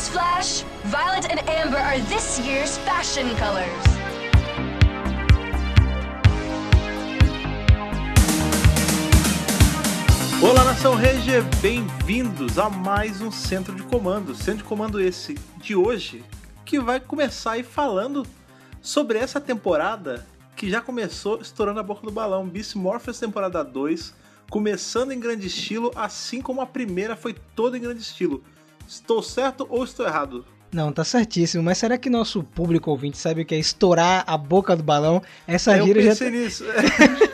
Newsflash! Violet and amber are this year's fashion colors. Olá, Nação Regia, bem-vindos a mais um Centro de Comando. Centro de Comando esse de hoje, que vai começar aí falando sobre essa temporada que já começou estourando a boca do balão. Beast Morphers temporada 2, começando em grande estilo, assim como a primeira foi toda em grande estilo. Estou certo ou estou errado? Não, tá certíssimo. Mas será que nosso público ouvinte sabe o que é estourar a boca do balão? Essa eu gíria já. pensei nisso.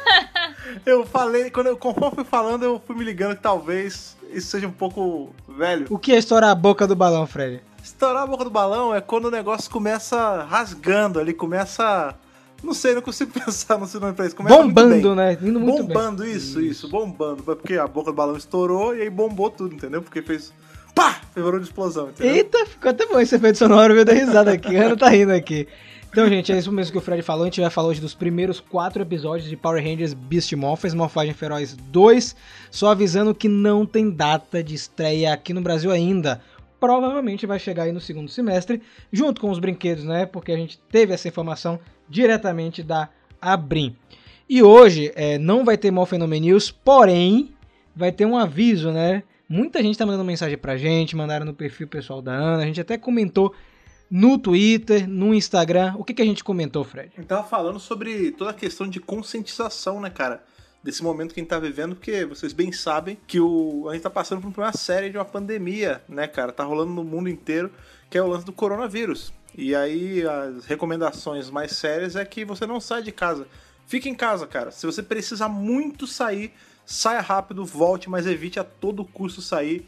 eu falei, quando eu, conforme fui falando, eu fui me ligando que talvez isso seja um pouco velho. O que é estourar a boca do balão, Fred? Estourar a boca do balão é quando o negócio começa rasgando ali, começa. Não sei, não consigo pensar no nome pra isso. Começa Bombando, né? Indo muito bombando, bem. isso, isso, bombando. Porque a boca do balão estourou e aí bombou tudo, entendeu? Porque fez. Pá! Fez barulho de explosão, entendeu? Eita, ficou até bom esse efeito sonoro, eu dei risada aqui. Ana tá rindo aqui. Então, gente, é isso mesmo que o Fred falou. A gente vai falar hoje dos primeiros quatro episódios de Power Rangers Beast Morphers, Morfagem Feroz 2. Só avisando que não tem data de estreia aqui no Brasil ainda. Provavelmente vai chegar aí no segundo semestre, junto com os brinquedos, né? Porque a gente teve essa informação diretamente da Abrim. E hoje é, não vai ter Morphenomia News, porém vai ter um aviso, né? Muita gente tá mandando mensagem pra gente, mandaram no perfil pessoal da Ana, a gente até comentou no Twitter, no Instagram. O que, que a gente comentou, Fred? Gente tava falando sobre toda a questão de conscientização, né, cara? Desse momento que a gente tá vivendo, porque vocês bem sabem que o, a gente tá passando por uma série de uma pandemia, né, cara? Tá rolando no mundo inteiro, que é o lance do coronavírus. E aí as recomendações mais sérias é que você não sai de casa. Fique em casa, cara. Se você precisa muito sair, saia rápido, volte, mas evite a todo custo sair.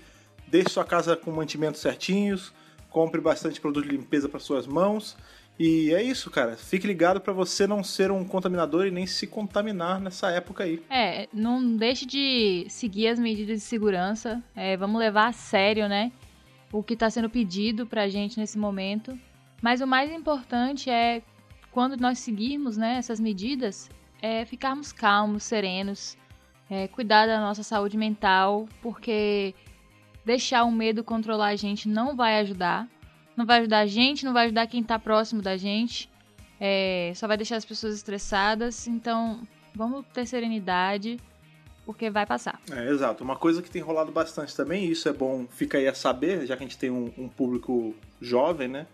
Deixe sua casa com mantimentos certinhos, compre bastante produto de limpeza para suas mãos. E é isso, cara. Fique ligado para você não ser um contaminador e nem se contaminar nessa época aí. É, não deixe de seguir as medidas de segurança. É, vamos levar a sério, né? O que está sendo pedido pra gente nesse momento. Mas o mais importante é, quando nós seguirmos né, essas medidas, é ficarmos calmos, serenos, é, cuidar da nossa saúde mental, porque deixar o medo controlar a gente não vai ajudar. Não vai ajudar a gente, não vai ajudar quem tá próximo da gente. É, só vai deixar as pessoas estressadas. Então, vamos ter serenidade, porque vai passar. É, exato. Uma coisa que tem rolado bastante também, e isso é bom, fica aí a saber, já que a gente tem um, um público jovem, né?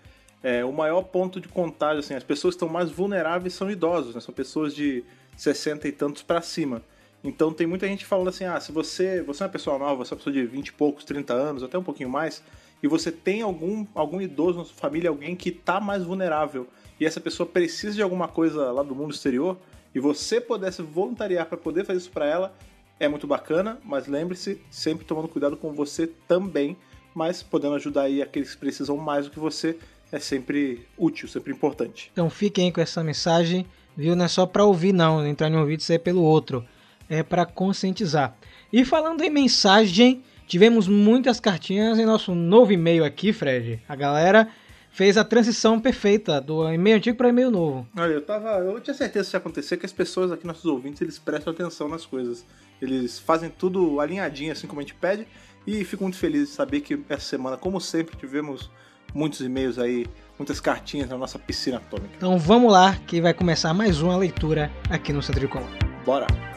É, o maior ponto de contágio, assim, as pessoas que estão mais vulneráveis são idosos, né? São pessoas de 60 e tantos para cima. Então tem muita gente falando assim, ah, se você, você é uma pessoa nova, você é uma pessoa de 20 e poucos, 30 anos, até um pouquinho mais, e você tem algum, algum idoso na sua família, alguém que tá mais vulnerável, e essa pessoa precisa de alguma coisa lá do mundo exterior, e você pudesse voluntariar para poder fazer isso para ela, é muito bacana, mas lembre-se, sempre tomando cuidado com você também, mas podendo ajudar aí aqueles que precisam mais do que você, é sempre útil, sempre importante. Então fiquem com essa mensagem, viu? Não é só pra ouvir, não. Entrar em um vídeo e sair pelo outro. É pra conscientizar. E falando em mensagem, tivemos muitas cartinhas em nosso novo e-mail aqui, Fred. A galera fez a transição perfeita do e-mail antigo para e-mail novo. Olha, eu tava. Eu tinha certeza que isso ia acontecer, que as pessoas aqui, nossos ouvintes, eles prestam atenção nas coisas. Eles fazem tudo alinhadinho, assim como a gente pede, e fico muito feliz de saber que essa semana, como sempre, tivemos muitos e-mails aí, muitas cartinhas na nossa piscina atômica. Então vamos lá, que vai começar mais uma leitura aqui no Centro de Comando. Bora!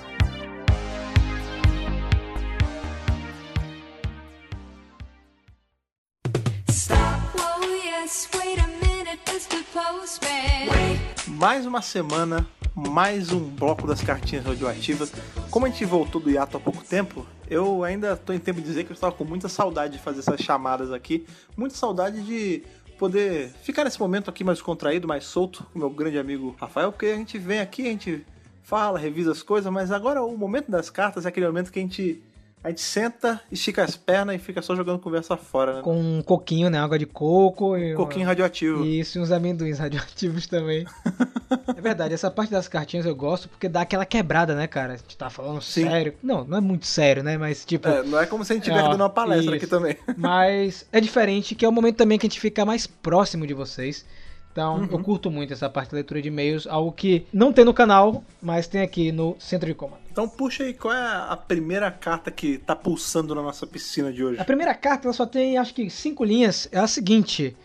Mais uma semana, mais um bloco das cartinhas radioativas. Como a gente voltou do hiato há pouco tempo, eu ainda tô em tempo de dizer que eu estava com muita saudade de fazer essas chamadas aqui, muita saudade de poder ficar nesse momento aqui mais contraído, mais solto com meu grande amigo Rafael, porque a gente vem aqui, a gente fala, revisa as coisas, mas agora o momento das cartas é aquele momento que a gente a gente senta, estica as pernas e fica só jogando conversa fora, né? Com um coquinho, né? Água de coco e. Um coquinho radioativo. Isso, e uns amendoins radioativos também. é verdade, essa parte das cartinhas eu gosto porque dá aquela quebrada, né, cara? A gente tá falando Sim. sério. Não, não é muito sério, né? Mas tipo. É, não é como se a gente estivesse Ó, dando uma palestra isso. aqui também. Mas é diferente, que é o momento também que a gente fica mais próximo de vocês. Então, eu curto muito essa parte da leitura de e-mails, algo que não tem no canal, mas tem aqui no centro de comando. Então puxa aí, qual é a primeira carta que tá pulsando na nossa piscina de hoje? A primeira carta ela só tem, acho que, cinco linhas. É a seguinte: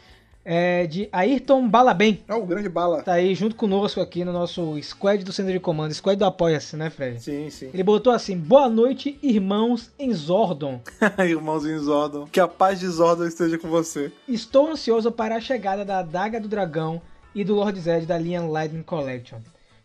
é de Ayrton Balabem. É o grande bala. Tá aí junto conosco aqui no nosso squad do centro de comando, squad do Apoia-se, né, Fred? Sim, sim. Ele botou assim: Boa noite, irmãos em Zordon. Irmãozinho Zordon. Que a paz de Zordon esteja com você. Estou ansioso para a chegada da Adaga do Dragão e do Lord Zed da linha Lightning Collection.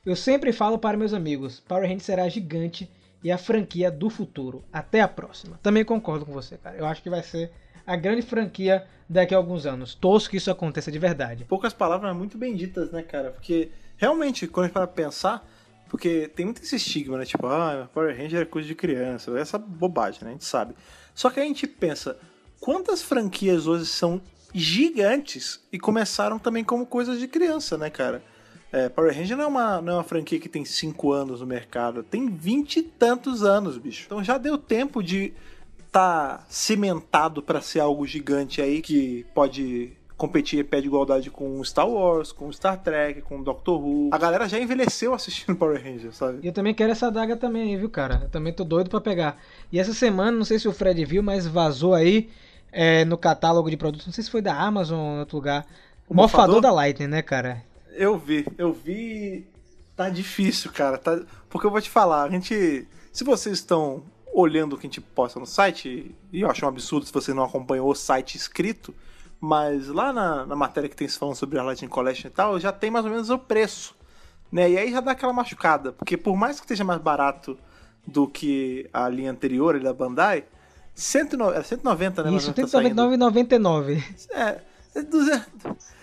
Eu sempre falo para meus amigos: Power Rangers será gigante e a franquia do futuro. Até a próxima. Também concordo com você, cara. Eu acho que vai ser a grande franquia daqui a alguns anos. Torço que isso aconteça de verdade. Poucas palavras, muito bem ditas, né, cara? Porque realmente, quando a gente para pensar, porque tem muito esse estigma, né? Tipo, ah, Power Ranger é coisa de criança. Essa bobagem, né? A gente sabe. Só que a gente pensa, quantas franquias hoje são gigantes e começaram também como coisas de criança, né, cara? É, Power Ranger não é, uma, não é uma franquia que tem 5 anos no mercado, tem 20 e tantos anos, bicho. Então já deu tempo de tá cimentado pra ser algo gigante aí que pode competir pé de igualdade com Star Wars, com Star Trek, com Doctor Who. A galera já envelheceu assistindo Power Ranger, sabe? E eu também quero essa adaga também viu, cara? Eu também tô doido pra pegar. E essa semana, não sei se o Fred viu, mas vazou aí é, no catálogo de produtos, não sei se foi da Amazon ou em outro lugar. O O mofador mofador? da Lightning, né, cara? Eu vi, eu vi. Tá difícil, cara. Tá... Porque eu vou te falar, a gente. Se vocês estão olhando o que a gente posta no site, e eu acho um absurdo se você não acompanhou o site escrito, mas lá na, na matéria que tem se falando sobre a Lightning Collection e tal, já tem mais ou menos o preço. Né? E aí já dá aquela machucada. Porque por mais que esteja mais barato do que a linha anterior ali da Bandai, 109, era 190, né? Isso, tá saindo. 199,99. É, é 200,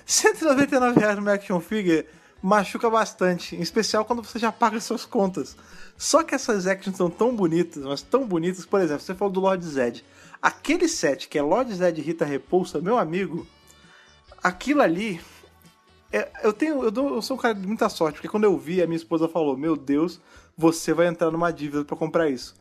199 reais no action figure machuca bastante, em especial quando você já paga suas contas. Só que essas actions são tão bonitas, mas tão bonitas, por exemplo, você falou do Lord Zed. Aquele set que é Lord Zed Rita Repulsa, meu amigo, aquilo ali. é- eu tenho. Eu, dou- eu sou um cara de muita sorte, porque quando eu vi, a minha esposa falou: Meu Deus, você vai entrar numa dívida pra comprar isso.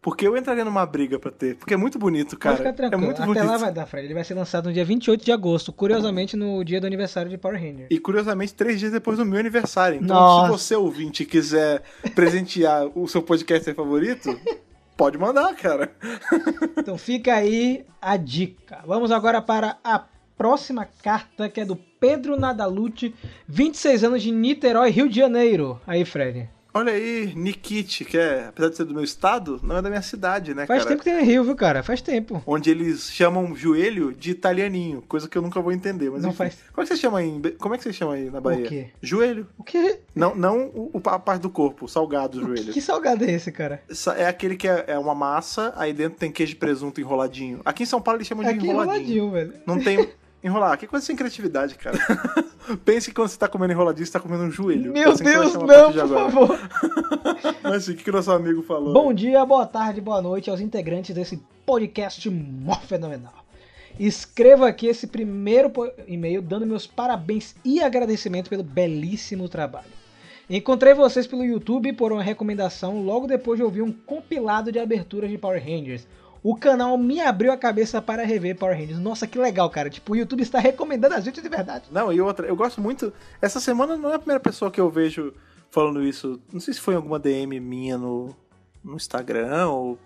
Porque eu entraria numa briga pra ter. Porque é muito bonito, cara. Pode ficar é tranquilo. muito Até bonito. lá vai dar, Fred. Ele vai ser lançado no dia 28 de agosto, curiosamente no dia do aniversário de Power Ranger. E curiosamente, três dias depois do meu aniversário. Então, Nossa. se você ouvinte quiser presentear o seu podcast favorito, pode mandar, cara. Então fica aí a dica. Vamos agora para a próxima carta, que é do Pedro Nadalute, 26 anos de Niterói, Rio de Janeiro. Aí, Fred. Olha aí, Nikit, que é, apesar de ser do meu estado, não é da minha cidade, né, Faz cara? tempo que tem Rio, viu, cara? Faz tempo. Onde eles chamam joelho de italianinho, coisa que eu nunca vou entender. Mas Não enfim. faz. Como é que você chama aí? Como é que você chama aí na Bahia? quê? Joelho. O que, Não, não o, o- a parte do corpo, o salgado joelho. que salgado é esse, cara? É aquele que é, é uma massa, aí dentro tem queijo de presunto enroladinho. Aqui em São Paulo eles chamam de Aqui enroladinho. enroladinho, velho. Não tem. Enrolar, que coisa sem criatividade, cara. Pense que quando você tá comendo enroladinho, você tá comendo um joelho. Meu Assim Deus, não, por favor. Mas assim, o que, o nosso amigo falou? Bom dia, boa tarde, boa noite aos integrantes desse podcast mó fenomenal. Escreva aqui esse primeiro e-mail dando meus parabéns e agradecimento pelo belíssimo trabalho. Encontrei vocês pelo YouTube por uma recomendação logo depois de ouvir um compilado de aberturas de Power Rangers. O canal me abriu a cabeça para rever Power Rangers. Nossa, que legal, cara. Tipo, o YouTube está recomendando a gente de verdade. Não, e outra, eu gosto muito. Essa semana não é a primeira pessoa que eu vejo falando isso. Não sei se foi em alguma DM minha no, no Instagram ou.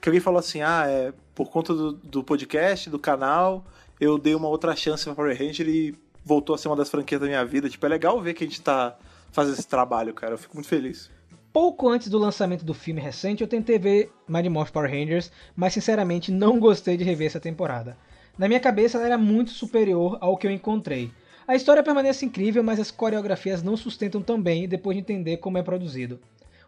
Que alguém falou assim: ah, é por conta do, do podcast, do canal, eu dei uma outra chance pra Power Ranger e voltou a ser uma das franquias da minha vida. Tipo, é legal ver que a gente tá fazendo esse trabalho, cara. Eu fico muito feliz. Pouco antes do lançamento do filme recente, eu tentei ver Mighty Morph Power Rangers, mas sinceramente não gostei de rever essa temporada. Na minha cabeça, ela era muito superior ao que eu encontrei. A história permanece incrível, mas as coreografias não sustentam tão bem depois de entender como é produzido.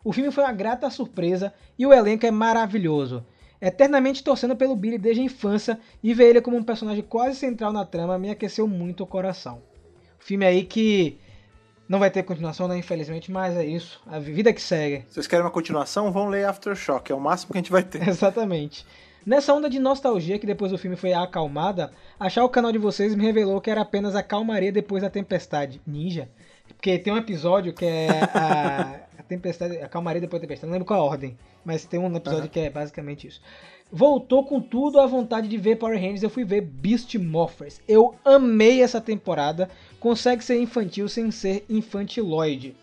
O filme foi uma grata surpresa e o elenco é maravilhoso. Eternamente torcendo pelo Billy desde a infância e ver ele como um personagem quase central na trama me aqueceu muito o coração. Filme aí que não vai ter continuação, né, infelizmente, mas é isso. A vida que segue. Vocês querem uma continuação? Vão ler Aftershock, é o máximo que a gente vai ter. Exatamente. Nessa onda de nostalgia que depois do filme foi acalmada, achar o canal de vocês me revelou que era apenas a calmaria depois da tempestade. Ninja. Porque tem um episódio que é a tempestade, a calmaria depois da tempestade, não lembro qual a ordem, mas tem um episódio que é basicamente isso. Voltou com tudo a vontade de ver Power Rangers, eu fui ver Beast Morphers. Eu amei essa temporada, consegue ser infantil sem ser infantiloide.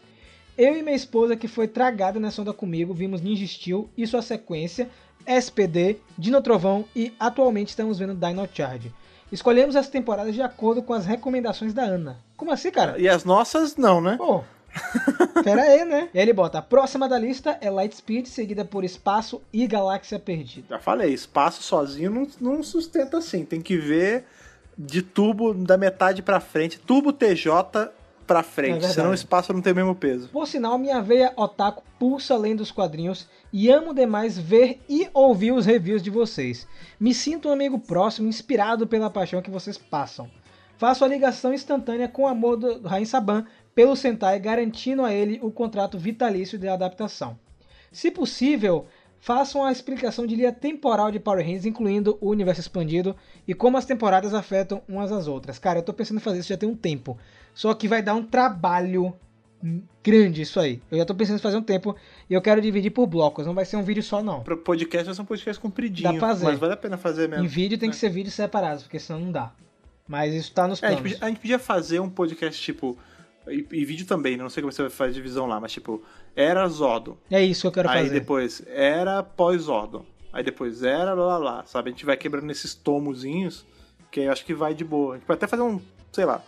Eu e minha esposa, que foi tragada nessa onda comigo, vimos Ninja Steel e sua sequência, SPD, Dino Trovão e atualmente estamos vendo Dino Charge. Escolhemos as temporadas de acordo com as recomendações da Ana. Como assim, cara? E as nossas, não, né? Pô, pera aí, né? E aí ele bota, a próxima da lista é Lightspeed, seguida por Espaço e Galáxia Perdida. Já falei, espaço sozinho não, não sustenta assim. Tem que ver de tubo da metade pra frente. Tubo TJ pra É frente, verdade. senão o espaço não tem o mesmo peso. Por sinal, minha veia otaku pulsa além dos quadrinhos e amo demais ver e ouvir os reviews de vocês. Me sinto um amigo próximo, inspirado pela paixão que vocês passam. Faço a ligação instantânea com o amor do Rain Saban pelo Sentai, garantindo a ele o contrato vitalício de adaptação. Se possível, façam a explicação de linha temporal de Power Rangers, incluindo o universo expandido e como as temporadas afetam umas às outras. Cara, eu tô pensando em fazer isso já tem um tempo. Só que vai dar um trabalho grande isso aí. Eu já tô pensando em fazer um tempo e eu quero dividir por blocos, não vai ser um vídeo só não. Pro podcast vai ser um podcast compridinho. Dá pra fazer. Mas vale a pena fazer mesmo. Em vídeo tem que ser vídeos separados, porque senão não dá. Mas isso tá nos É, a, gente planos. podia, a gente podia fazer um podcast tipo. E, e vídeo também, né? não sei como você vai fazer divisão lá, mas tipo, era Zodon. É isso que eu quero Aí fazer. depois era pós-Zodon. Aí depois era lá lá lá, sabe? A gente vai quebrando esses tomozinhos, que eu acho que vai de boa. A gente pode até fazer um, sei lá,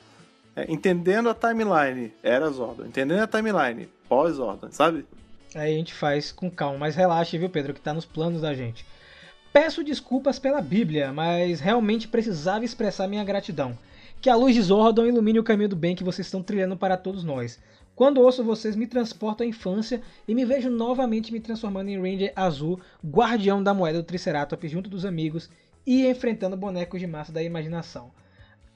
é, entendendo a timeline, era Zodon. Entendendo a timeline, pós-Zodon, sabe? Aí a gente faz com calma, mas relaxe, viu, Pedro, que tá nos planos da gente. Peço desculpas pela Bíblia, mas realmente precisava expressar minha gratidão. Que a luz de Zordon ilumine o caminho do bem que vocês estão trilhando para todos nós. Quando ouço vocês, me transporto à infância e me vejo novamente me transformando em Ranger Azul, guardião da moeda do Triceratops junto dos amigos e enfrentando bonecos de massa da imaginação.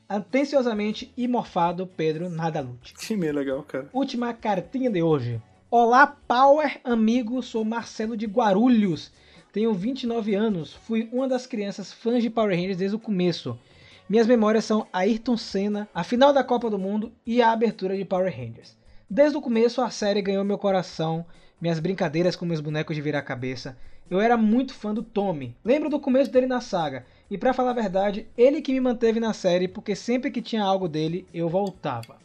Atenciosamente e morfado, Pedro Nadalute. Que meio legal, cara. Última cartinha de hoje. Olá, Power amigo, sou Marcelo de Guarulhos. Tenho 29 anos, fui uma das crianças fãs de Power Rangers desde o começo. Minhas memórias são Ayrton Senna, a final da Copa do Mundo e a abertura de Power Rangers. Desde o começo a série ganhou meu coração, minhas brincadeiras com meus bonecos de virar cabeça. Eu era muito fã do Tommy. Lembro do começo dele na saga. E pra falar a verdade, ele que me manteve na série, porque sempre que tinha algo dele, eu voltava.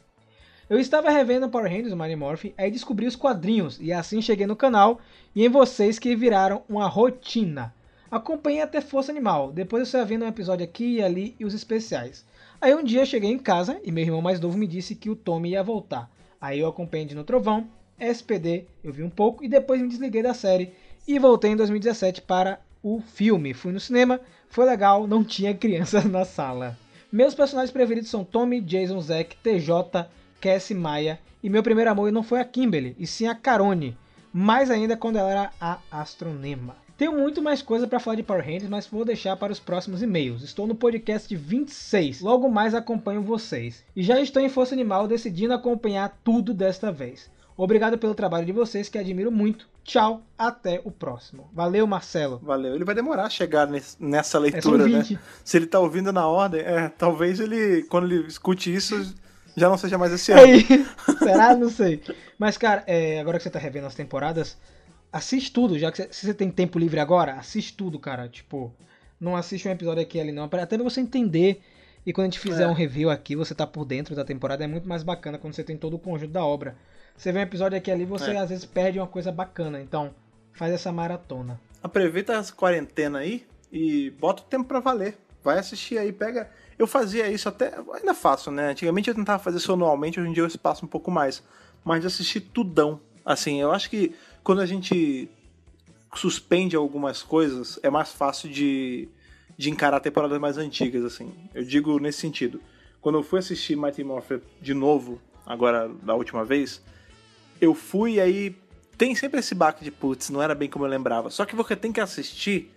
Eu estava revendo Power Rangers, Mighty Morphin, aí descobri os quadrinhos, e assim cheguei no canal, e em vocês que viraram uma rotina. Acompanhei até Força Animal, depois eu saí vendo um episódio aqui e ali e os especiais. Aí um dia eu cheguei em casa e meu irmão mais novo me disse que o Tommy ia voltar. Aí eu acompanhei de No Trovão, SPD, eu vi um pouco e depois me desliguei da série e voltei em 2017 para o filme. Fui no cinema, foi legal, não tinha crianças na sala. Meus personagens preferidos são Tommy, Jason, Zack, TJ, Cassie, Maia e meu primeiro amor não foi a Kimberly, e sim a Carone, mais ainda quando ela era a Astronema. Tenho muito mais coisa para falar de Power Rangers, mas vou deixar para os próximos e-mails. Estou no podcast 26, logo mais acompanho vocês. E já estou em Força Animal decidindo acompanhar tudo desta vez. Obrigado pelo trabalho de vocês, que admiro muito. Tchau, até o próximo. Valeu, Marcelo. Valeu. Ele vai demorar a chegar nesse- nessa são leitura, né? 20. Se ele tá ouvindo na ordem, é, talvez ele, quando ele escute isso, já não seja mais esse ano. Aí, será? Não sei. Mas, cara, é, agora que você tá revendo as temporadas, assiste tudo. Já que se você tem tempo livre agora, assiste tudo, cara. Tipo, não assiste um episódio aqui ali, não. Até pra você entender. E quando a gente fizer É. um review aqui, você tá por dentro da temporada. É muito mais bacana quando você tem todo o conjunto da obra. Você vê um episódio aqui ali, você É. às vezes perde uma coisa bacana. Então, faz essa maratona. Aproveita essa quarentena aí e bota o tempo pra valer. Vai assistir aí, pega. Eu fazia isso até. Ainda faço, né? Antigamente eu tentava fazer isso anualmente, hoje em dia eu espaço um pouco mais. Mas assistir tudão. Assim, eu acho que quando a gente suspende algumas coisas, é mais fácil de, de encarar temporadas mais antigas, assim. Eu digo nesse sentido. Quando eu fui assistir Mighty Morphin de novo, agora da última vez, eu fui e aí tem sempre esse baque de putz, não era bem como eu lembrava. Só que você tem que assistir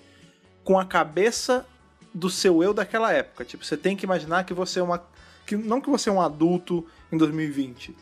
com a cabeça do seu eu daquela época. Tipo, você tem que imaginar que você é uma. Que, não que você é um adulto em 2020,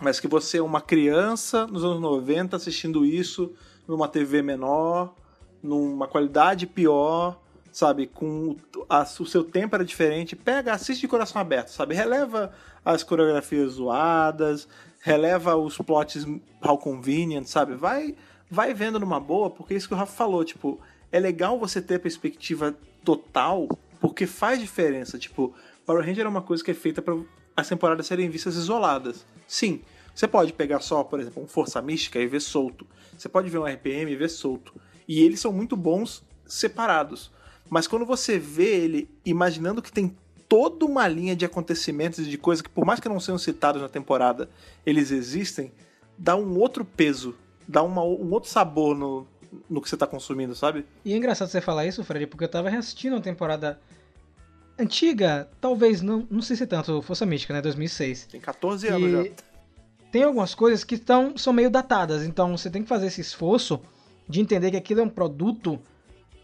mas que você é uma criança nos anos 90 assistindo isso numa TV menor, numa qualidade pior, sabe? Com a- o seu tempo era diferente. Pega, assiste de coração aberto, sabe? Releva as coreografias zoadas, releva os plots how convenient, sabe? Vai, vai vendo numa boa, porque é isso que o Rafa falou, tipo, é legal você ter a perspectiva total, porque faz diferença. Tipo, Power Ranger é uma coisa que é feita para as temporadas serem vistas isoladas. Sim, você pode pegar só, por exemplo, um Força Mística e ver solto. Você pode ver um RPM e ver solto. E eles são muito bons separados. Mas quando você vê ele imaginando que tem toda uma linha de acontecimentos e de coisas que, por mais que não sejam citados na temporada, eles existem, dá um outro peso, dá uma- um outro sabor no, no que você tá consumindo, sabe? E é engraçado você falar isso, Fred, porque eu tava reassistindo uma temporada antiga, talvez, não, não sei se tanto, Força Mística, né, 2006. Tem 14 anos já. E tem algumas coisas que estão, são meio datadas, então você tem que fazer esse esforço de entender que aquilo é um produto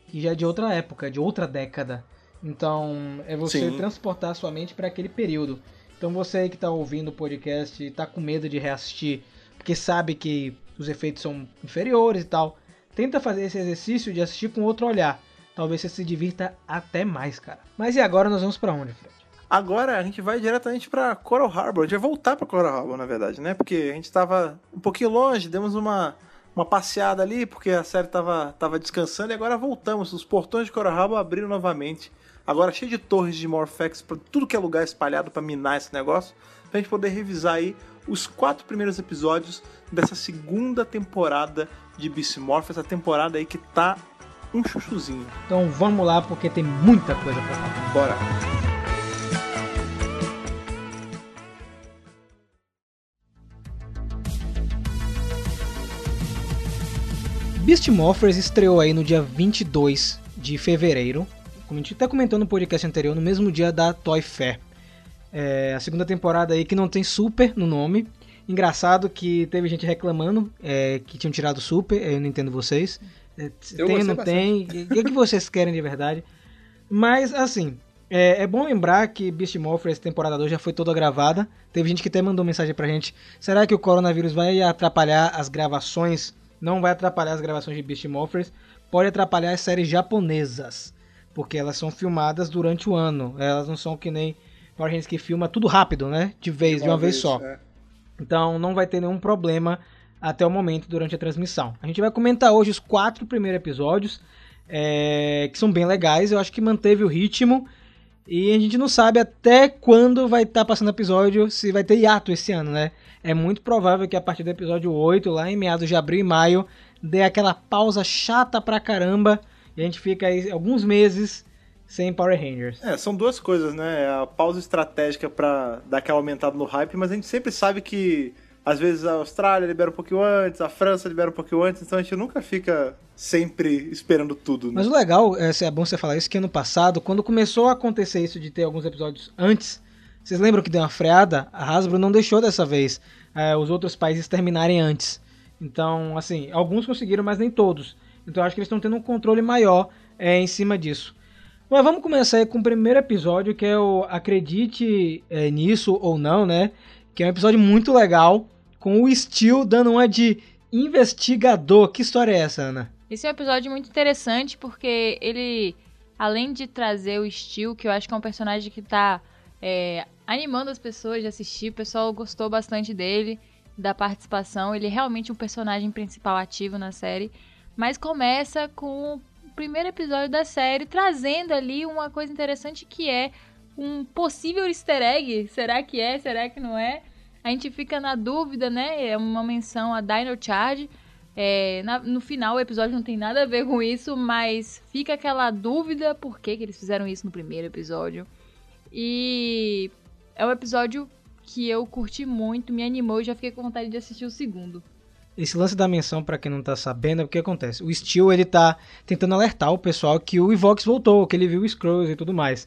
que já é de outra época, de outra década. Então, é você Sim. transportar a sua mente para aquele período. Então, você aí que tá ouvindo o podcast e tá com medo de reassistir, porque sabe que os efeitos são inferiores e tal, tenta fazer esse exercício de assistir com outro olhar. Talvez você se divirta até mais, cara. Mas e agora nós vamos para onde, Fred? Agora a gente vai diretamente pra Coral Harbor. A gente vai voltar pra Coral Harbor, na verdade, né? Porque a gente tava um pouquinho longe, demos uma, uma passeada ali, porque a série tava, tava descansando e agora voltamos. Os portões de Coral Harbor abriram novamente. Agora cheio de torres de Morphex pra tudo que é lugar espalhado pra minar esse negócio. Pra gente poder revisar aí os quatro primeiros episódios dessa segunda temporada de Beast Morph. Essa temporada aí que tá um chuchuzinho. Então vamos lá, porque tem muita coisa pra falar. Bora! Beast Morphers estreou aí no dia 22 de fevereiro, como a gente até comentou no podcast anterior, no mesmo dia da Toy Fair. É a segunda temporada aí que não tem Super no nome. Engraçado que teve gente reclamando é, que tinham tirado Super, eu não entendo vocês. É, Eu tem, não tem, o que, que vocês querem de verdade? Mas, assim, é, é bom lembrar que Beast Morphers temporada 2 já foi toda gravada. Teve gente que até mandou mensagem pra gente. Será que o coronavírus vai atrapalhar as gravações? Não vai atrapalhar as gravações de Beast Morphers. Pode atrapalhar as séries japonesas. Porque elas são filmadas durante o ano. Elas não são que nem Power Rangers que filma tudo rápido, né? De vez, de uma, vez, só. é. Então não vai ter nenhum problema até o momento durante a transmissão. A gente vai comentar hoje os quatro primeiros episódios, é, que são bem legais. Eu acho que manteve o ritmo. E a gente não sabe até quando vai estar passando episódio, se vai ter hiato esse ano, né? É muito provável que a partir do episódio 8, lá em meados de abril e maio, dê aquela pausa chata pra caramba. E a gente fica aí alguns meses sem Power Rangers. É, são duas coisas, né? A pausa estratégica pra dar aquela aumentada no hype, mas a gente sempre sabe que às vezes a Austrália libera um pouquinho antes, a França libera um pouquinho antes, então a gente nunca fica sempre esperando tudo, né? Mas o legal, é, é bom você falar isso, que ano passado, quando começou a acontecer isso de ter alguns episódios antes, vocês lembram que deu uma freada? A Hasbro não deixou dessa vez é, os outros países terminarem antes. Então, assim, alguns conseguiram, mas nem todos. Então acho que eles estão tendo um controle maior é, em cima disso. Mas vamos começar aí com o primeiro episódio, que é o Acredite é, Nisso ou Não, né? Que é um episódio muito legal, com o Steel dando uma de investigador. Que história é essa, Ana? Esse é um episódio muito interessante porque ele, além de trazer o Steel, que eu acho que é um personagem que tá é, animando as pessoas de assistir, o pessoal gostou bastante dele, da participação. Ele é realmente um personagem principal ativo na série. Mas começa com o primeiro episódio da série, trazendo ali uma coisa interessante que é um possível easter egg. Será que é? Será que não é? A gente fica na dúvida, né? É uma menção a Dino Charge. É, na- no final o episódio não tem nada a ver com isso, mas fica aquela dúvida por que, que eles fizeram isso no primeiro episódio. E é um episódio que eu curti muito, me animou e já fiquei com vontade de assistir o segundo. Esse lance da menção, pra quem não tá sabendo, é o que acontece. O Steel, ele tá tentando alertar o pessoal que o Evox voltou, que ele viu o Scrolls e tudo mais.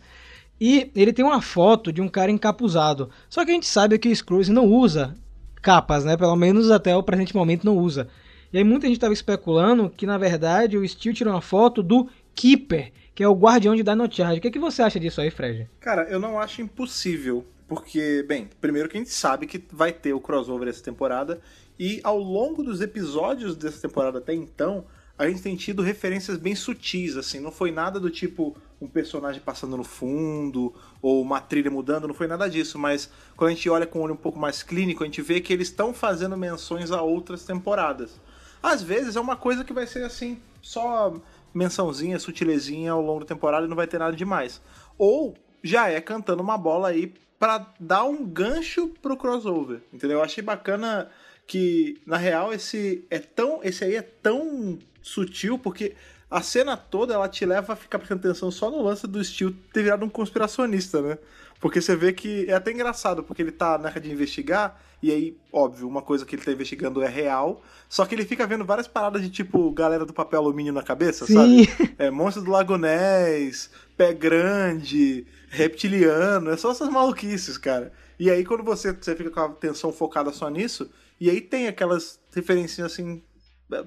E ele tem uma foto de um cara encapuzado. Só que a gente sabe que o Scrolls não usa capas, né? Pelo menos até o presente momento não usa. E aí muita gente tava especulando que, na verdade, o Steel tirou uma foto do Keeper, que é o guardião de Dino Charge. O que, é que você acha disso aí, Fred? Cara, eu não acho impossível, porque, bem, primeiro que a gente sabe que vai ter o crossover essa temporada, e ao longo dos episódios dessa temporada até então, a gente tem tido referências bem sutis, assim, não foi nada do tipo, um personagem passando no fundo ou uma trilha mudando, não foi nada disso, mas quando a gente olha com um olho um pouco mais clínico, a gente vê que eles estão fazendo menções a outras temporadas. Às vezes é uma coisa que vai ser assim, só mençãozinha, sutilezinha ao longo da temporada e não vai ter nada demais. Ou já é cantando uma bola aí pra dar um gancho pro crossover, entendeu? Eu achei bacana que, na real, esse é tão. Esse aí é tão sutil, porque a cena toda ela te leva a ficar prestando atenção só no lance do Steel ter virado um conspiracionista, né? Porque você vê que é até engraçado, porque ele tá na hora de investigar, e aí, óbvio, uma coisa que ele tá investigando é real, só que ele fica vendo várias paradas de tipo galera do papel alumínio na cabeça, Sim. sabe? É, monstro do Lago Ness, pé grande, reptiliano, é só essas maluquices, cara. E aí quando você, você fica com a atenção focada só nisso, e aí tem aquelas referências assim,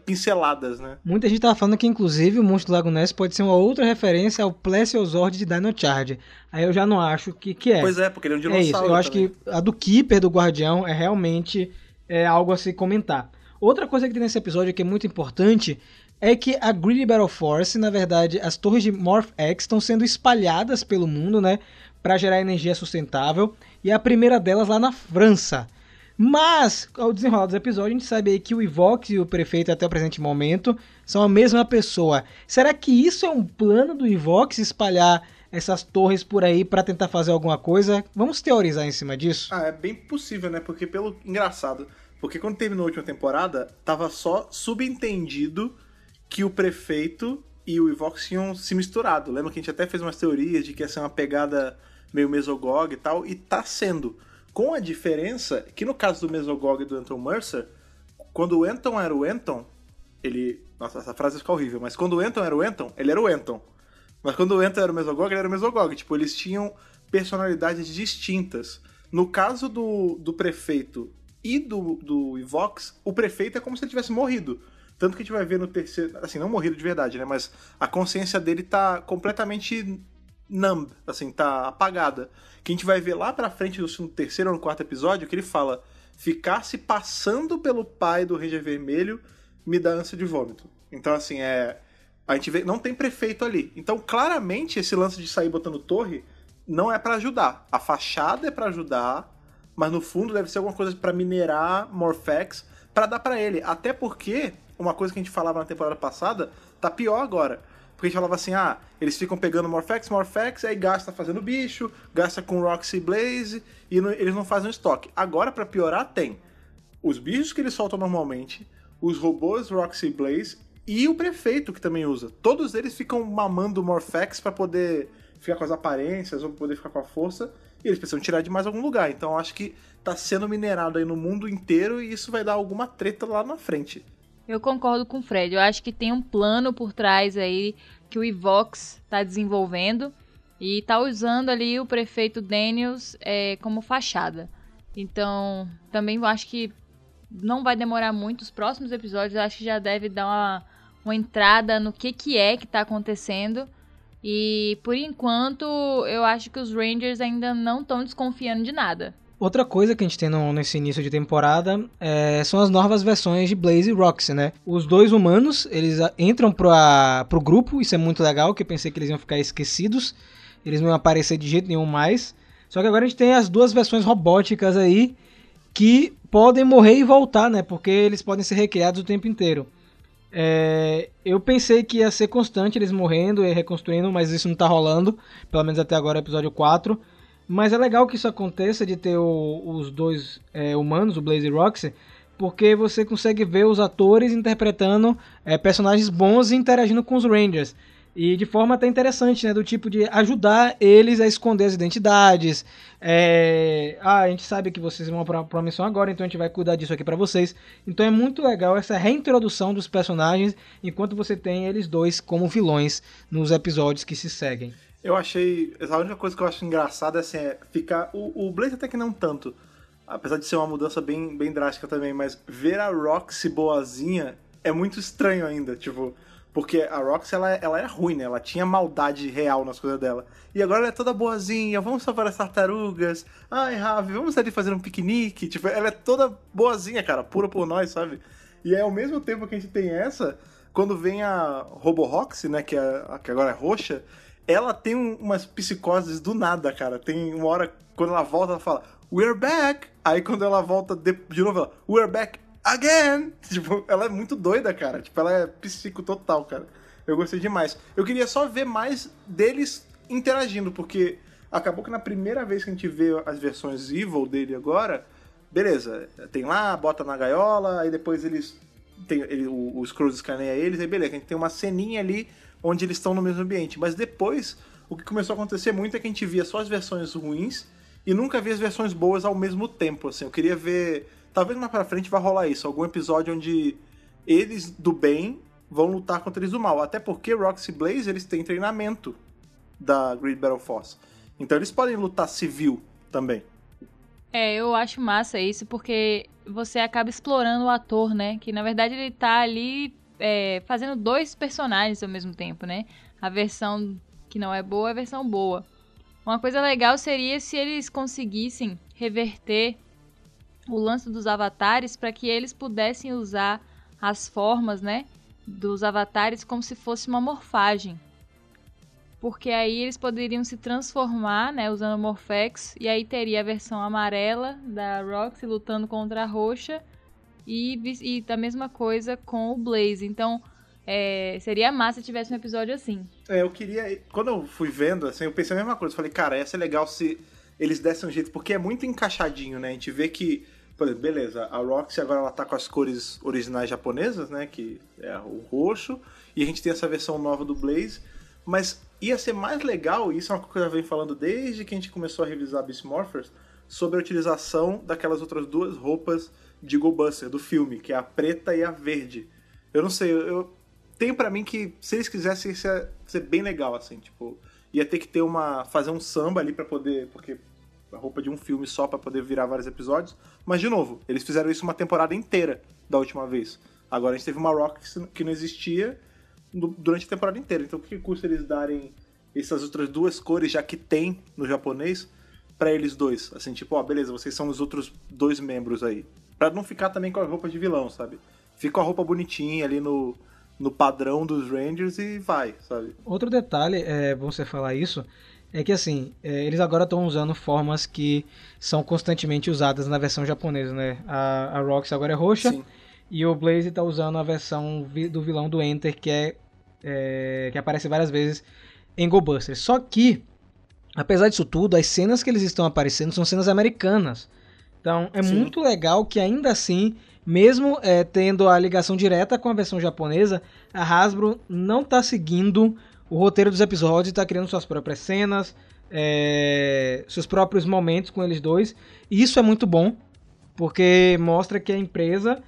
pinceladas, né? Muita gente tava falando que, inclusive, o Monstro do Lago Ness pode ser uma outra referência ao Plesiosaur de Dino Charge. Aí eu já não acho que, que é. Pois é, porque ele é um É dinossauro. isso, eu acho também. que a do Keeper, do Guardião, é realmente é, algo a se comentar. Outra coisa que tem nesse episódio que é muito importante é que a Greedy Battle Force, na verdade, as torres de Morph X estão sendo espalhadas pelo mundo, né? Para gerar energia sustentável. E a primeira delas lá na França. Mas, ao desenrolar dos episódios, a gente sabe aí que o Ivox e o prefeito, até o presente momento, são a mesma pessoa. Será que isso é um plano do Ivox espalhar essas torres por aí para tentar fazer alguma coisa? Vamos teorizar em cima disso? Ah, é bem possível, né? Porque pelo. Engraçado. Porque quando terminou a última temporada, tava só subentendido que o prefeito e o Ivox tinham se misturado. Lembra que a gente até fez umas teorias de que ia ser uma pegada meio Mesogog e tal, e tá sendo. Com a diferença que no caso do Mesogog e do Anton Mercer, quando o Anton era o Anton, ele. Nossa, essa frase fica horrível, mas quando o Anton era o Anton, ele era o Anton. Mas quando o Anton era o Mesogog, ele era o Mesogog. Tipo, eles tinham personalidades distintas. No caso do, do prefeito e do, do Ivox, o prefeito é como se ele tivesse morrido. Tanto que a gente vai ver no terceiro. Assim, não morrido de verdade, né? Mas a consciência dele tá completamente numb, assim, tá apagada. Que a gente vai ver lá pra frente no terceiro ou no quarto episódio que ele fala: ficar se passando pelo pai do Ranger Vermelho me dá ânsia de vômito. Então, assim, é. A gente vê. Não tem prefeito ali. Então, claramente, esse lance de sair botando torre não é pra ajudar. A fachada é pra ajudar, mas no fundo deve ser alguma coisa pra minerar Morphex pra dar pra ele. Até porque, uma coisa que a gente falava na temporada passada, tá pior agora. Porque a gente falava assim, ah, eles ficam pegando Morphex, Morphex, aí gasta fazendo bicho, gasta com Roxy Blaze, e não- eles não fazem estoque. Agora, pra piorar, tem os bichos que eles soltam normalmente, os robôs Roxy Blaze e o prefeito que também usa. Todos eles ficam mamando Morphex pra poder ficar com as aparências ou poder ficar com a força, e eles precisam tirar de mais algum lugar. Então acho que tá sendo minerado aí no mundo inteiro e isso vai dar alguma treta lá na frente. Eu concordo com o Fred. Eu acho que tem um plano por trás aí que o Ivox está desenvolvendo e está usando ali o prefeito Daniels é, como fachada. Então, também acho que não vai demorar muito. Os próximos episódios acho que já deve dar uma, uma entrada no que, que é que está acontecendo. E por enquanto, eu acho que os Rangers ainda não estão desconfiando de nada. Outra coisa que a gente tem no- nesse início de temporada é, são as novas versões de Blaze e Roxy, né? Os dois humanos, eles entram pra, pro grupo, isso é muito legal, que eu pensei que eles iam ficar esquecidos. Eles não iam aparecer de jeito nenhum mais. Só que agora a gente tem as duas versões robóticas aí, que podem morrer e voltar, né? Porque eles podem ser recriados o tempo inteiro. É, eu pensei que ia ser constante eles morrendo e reconstruindo, mas isso não tá rolando. Pelo menos até agora, episódio 4. Mas é legal que isso aconteça de ter o- os dois é, humanos, o Blaze e Roxy, porque você consegue ver os atores interpretando é, personagens bons e interagindo com os Rangers. E de forma até interessante, né? Do tipo de ajudar eles a esconder as identidades. É, Ah, a gente sabe que vocês vão pra, pra missão agora, então a gente vai cuidar disso aqui pra vocês. Então é muito legal essa reintrodução dos personagens, enquanto você tem eles dois como vilões nos episódios que se seguem. Eu achei. A única coisa que eu acho engraçada assim, é ficar. O, o Blaze até que não tanto. Apesar de ser uma mudança bem, bem drástica também, mas ver a Roxy boazinha é muito estranho ainda, tipo. Porque a Roxy, ela, ela era ruim, né? Ela tinha maldade real nas coisas dela. E agora ela é toda boazinha, vamos salvar as tartarugas. Ai, Ravi, vamos ali fazer um piquenique. Tipo, ela é toda boazinha, cara, pura por nós, sabe? E é ao mesmo tempo que a gente tem essa, quando vem a Robo Roxy, né? Que, é, que agora é roxa, ela tem um- umas psicoses do nada, cara. Tem uma hora, quando ela volta, ela fala, We're back! Aí quando ela volta de, de novo, ela, We're back again! Tipo, ela é muito doida, cara. Tipo, ela é psico total, cara. Eu gostei demais. Eu queria só ver mais deles interagindo, porque acabou que na primeira vez que a gente vê as versões evil dele agora, beleza, tem lá, bota na gaiola, aí depois eles. Tem, ele, o, o Scrooge escaneia eles, aí beleza, a gente tem uma ceninha ali onde eles estão no mesmo ambiente. Mas depois, o que começou a acontecer muito é que a gente via só as versões ruins e nunca via as versões boas ao mesmo tempo. Assim, eu queria ver. Talvez mais pra frente vai rolar isso, algum episódio onde eles do bem vão lutar contra eles do mal. Até porque Roxy Blaze eles têm treinamento da Great Battle Force. Então eles podem lutar civil também. É, eu acho massa isso, porque você acaba explorando o ator, né? Que na verdade ele tá ali é, fazendo dois personagens ao mesmo tempo, né? A versão que não é boa a versão boa. Uma coisa legal seria se eles conseguissem reverter o lance dos avatares para que eles pudessem usar as formas, né? Dos avatares como se fosse uma morfagem. Porque aí eles poderiam se transformar, né, usando o Morphex, e aí teria a versão amarela da Roxy lutando contra a roxa, e, e da mesma coisa com o Blaze. Então, é, seria massa se tivesse um episódio assim. É, eu queria. Quando eu fui vendo, assim, eu pensei a mesma coisa. Eu falei, cara, ia ser legal se eles dessem um jeito, porque é muito encaixadinho, né? A gente vê que, por exemplo, beleza, a Roxy agora ela tá com as cores originais japonesas, né? Que é o roxo, e a gente tem essa versão nova do Blaze, mas ia ser mais legal, e isso é uma coisa que eu já venho falando desde que a gente começou a revisar Beast Morphers, sobre a utilização daquelas outras duas roupas de Go Buster do filme, que é a preta e a verde. Eu não sei, eu, tenho pra mim que se eles quisessem isso ia ser bem legal, assim, tipo, ia ter que ter uma. fazer um samba ali pra poder. Porque a roupa de um filme só pra poder virar vários episódios. Mas, de novo, eles fizeram isso uma temporada inteira da última vez. Agora a gente teve uma Rock que não existia durante a temporada inteira. Então o que custa eles darem essas outras duas cores, já que tem no japonês, pra eles dois? Assim, tipo, ó, beleza, vocês são os outros dois membros aí. Pra não ficar também com a roupa de vilão, sabe? Fica com a roupa bonitinha ali no, no padrão dos Rangers e vai, sabe? Outro detalhe, é bom você falar isso, é que assim, é, eles agora estão usando formas que são constantemente usadas na versão japonesa, né? A, a Rox agora é roxa Sim. e o Blaze tá usando a versão vi- do vilão do Enter, que é, é, que aparece várias vezes em Go Busters. Só que, apesar disso tudo, as cenas que eles estão aparecendo são cenas americanas. Então é Sim. muito legal que ainda assim, mesmo é, tendo a ligação direta com a versão japonesa, a Hasbro não tá seguindo o roteiro dos episódios e tá criando suas próprias cenas, é, seus próprios momentos com eles dois. E isso é muito bom, porque mostra que a empresa,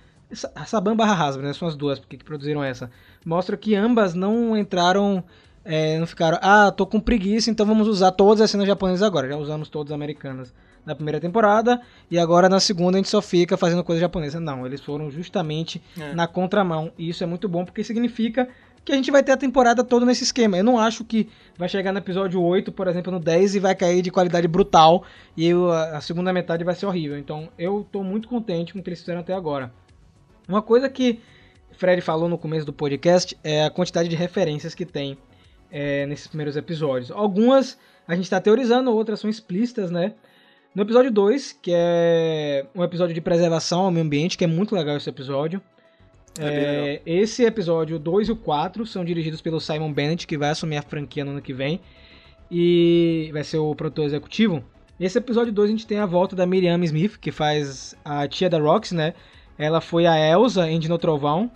a Saban barra Hasbro, né, são as duas porque que produziram essa, mostra que ambas não entraram, é, não ficaram, ah, tô com preguiça, então vamos usar todas as cenas japonesas agora. Já usamos todas as americanas na primeira temporada e agora na segunda a gente só fica fazendo coisa japonesa. Não, eles foram justamente É. na contramão. E isso é muito bom porque significa que a gente vai ter a temporada toda nesse esquema. Eu não acho que vai chegar no episódio 8, por exemplo, no 10 e vai cair de qualidade brutal e a segunda metade vai ser horrível. Então eu tô muito contente com o que eles fizeram até agora. Uma coisa que Fred falou no começo do podcast é a quantidade de referências que tem é, nesses primeiros episódios. Algumas a gente está teorizando, outras são explícitas, né? No episódio 2, que é um episódio de preservação ao meio ambiente, que é muito legal esse episódio. É É, esse episódio 2 e o 4 são dirigidos pelo Simon Bennett, que vai assumir a franquia no ano que vem. E vai ser o produtor executivo. Nesse episódio 2 a gente tem a volta da Miriam Smith, que faz a tia da Rox, né? Ela foi a Elsa em Dino Trovão.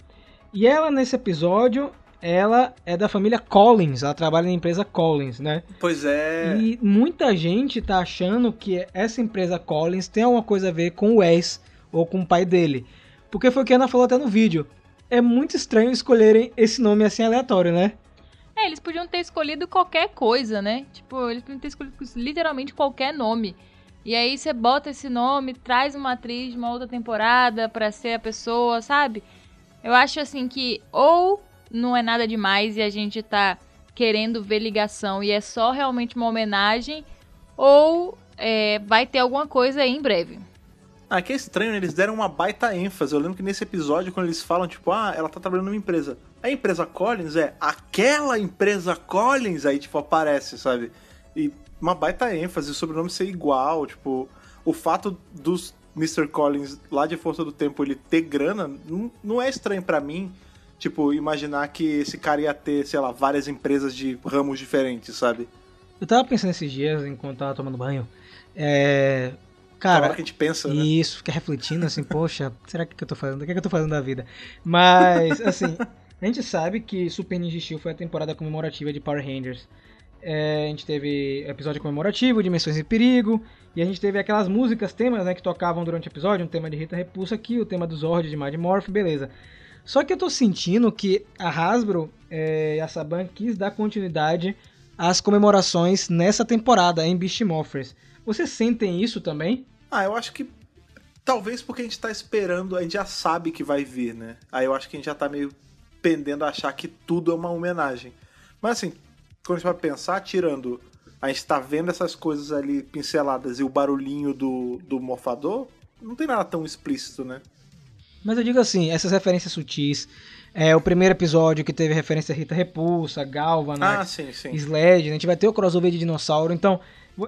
E ela, nesse episódio, ela é da família Collins. Ela trabalha na empresa Collins, né? Pois é. E muita gente tá achando que essa empresa Collins tem alguma coisa a ver com o Wes ou com o pai dele. Porque foi o que a Ana falou até no vídeo. É muito estranho escolherem esse nome assim aleatório, né? É, eles podiam ter escolhido qualquer coisa, né? Tipo, eles podiam ter escolhido literalmente qualquer nome. E aí você bota esse nome, traz uma atriz de uma outra temporada pra ser a pessoa, sabe? Eu acho assim que ou não é nada demais e a gente tá querendo ver ligação e é só realmente uma homenagem, ou é, vai ter alguma coisa aí em breve. Ah, que é estranho, né? Eles deram uma baita ênfase. Eu lembro que nesse episódio, quando eles falam, tipo, ah, ela tá trabalhando numa empresa. A empresa Collins é aquela empresa Collins, aí, tipo, aparece, sabe? E uma baita ênfase, o sobrenome ser igual, tipo, o fato dos Mr. Collins lá de Força do Tempo ele ter grana, não, não é estranho pra mim, tipo, imaginar que esse cara ia ter, sei lá, várias empresas de ramos diferentes, sabe? Eu tava pensando esses dias, enquanto tava tomando banho. É. Cara, hora que a gente pensa, né? Isso, fica refletindo assim, poxa, será que, que eu tô fazendo? O que, é que eu tô fazendo da vida? Mas, assim, a gente sabe que Super Ninja Steel foi a temporada comemorativa de Power Rangers. É, a gente teve episódio comemorativo, Dimensões em Perigo, e a gente teve aquelas músicas, temas, né, que tocavam durante o episódio, um tema de Rita Repulsa aqui, o tema do Zord de Mad Morph, beleza. Só que eu tô sentindo que a Hasbro é, e a Saban quis dar continuidade às comemorações nessa temporada em Beast Morphers. Vocês sentem isso também? Ah, eu acho que talvez porque a gente tá esperando, a gente já sabe que vai vir, né? Aí eu acho que a gente já tá meio pendendo a achar que tudo é uma homenagem. Mas assim, quando a gente vai pensar, tirando a gente tá vendo essas coisas ali pinceladas e o barulhinho do, do morfador, não tem nada tão explícito, né? Mas eu digo assim, essas referências sutis, é, o primeiro episódio que teve referência a Rita Repulsa, Ah, Galvanax, sim, sim. Sled, né? a gente vai ter o crossover de dinossauro, então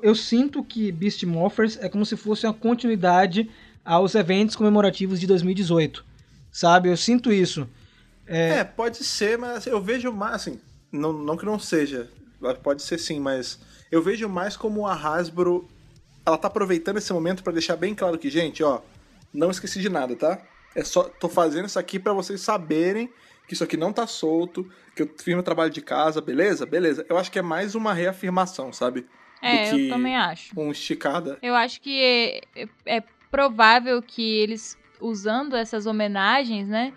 eu sinto que Beast Morphers é como se fosse uma continuidade aos eventos comemorativos de 2018, sabe? Eu sinto isso. É, pode ser, mas eu vejo mais, assim, não, não que não seja, pode ser sim, mas eu vejo mais como a Hasbro, ela tá aproveitando esse momento pra deixar bem claro que, gente, ó, não esqueci de nada, tá? É só, tô fazendo isso aqui pra vocês saberem que isso aqui não tá solto, que eu fiz meu trabalho de casa, beleza? Beleza. Eu acho que é mais uma reafirmação, sabe? É, Do que eu também acho. um esticada. Eu acho que é, é- é provável que eles, usando essas homenagens, né?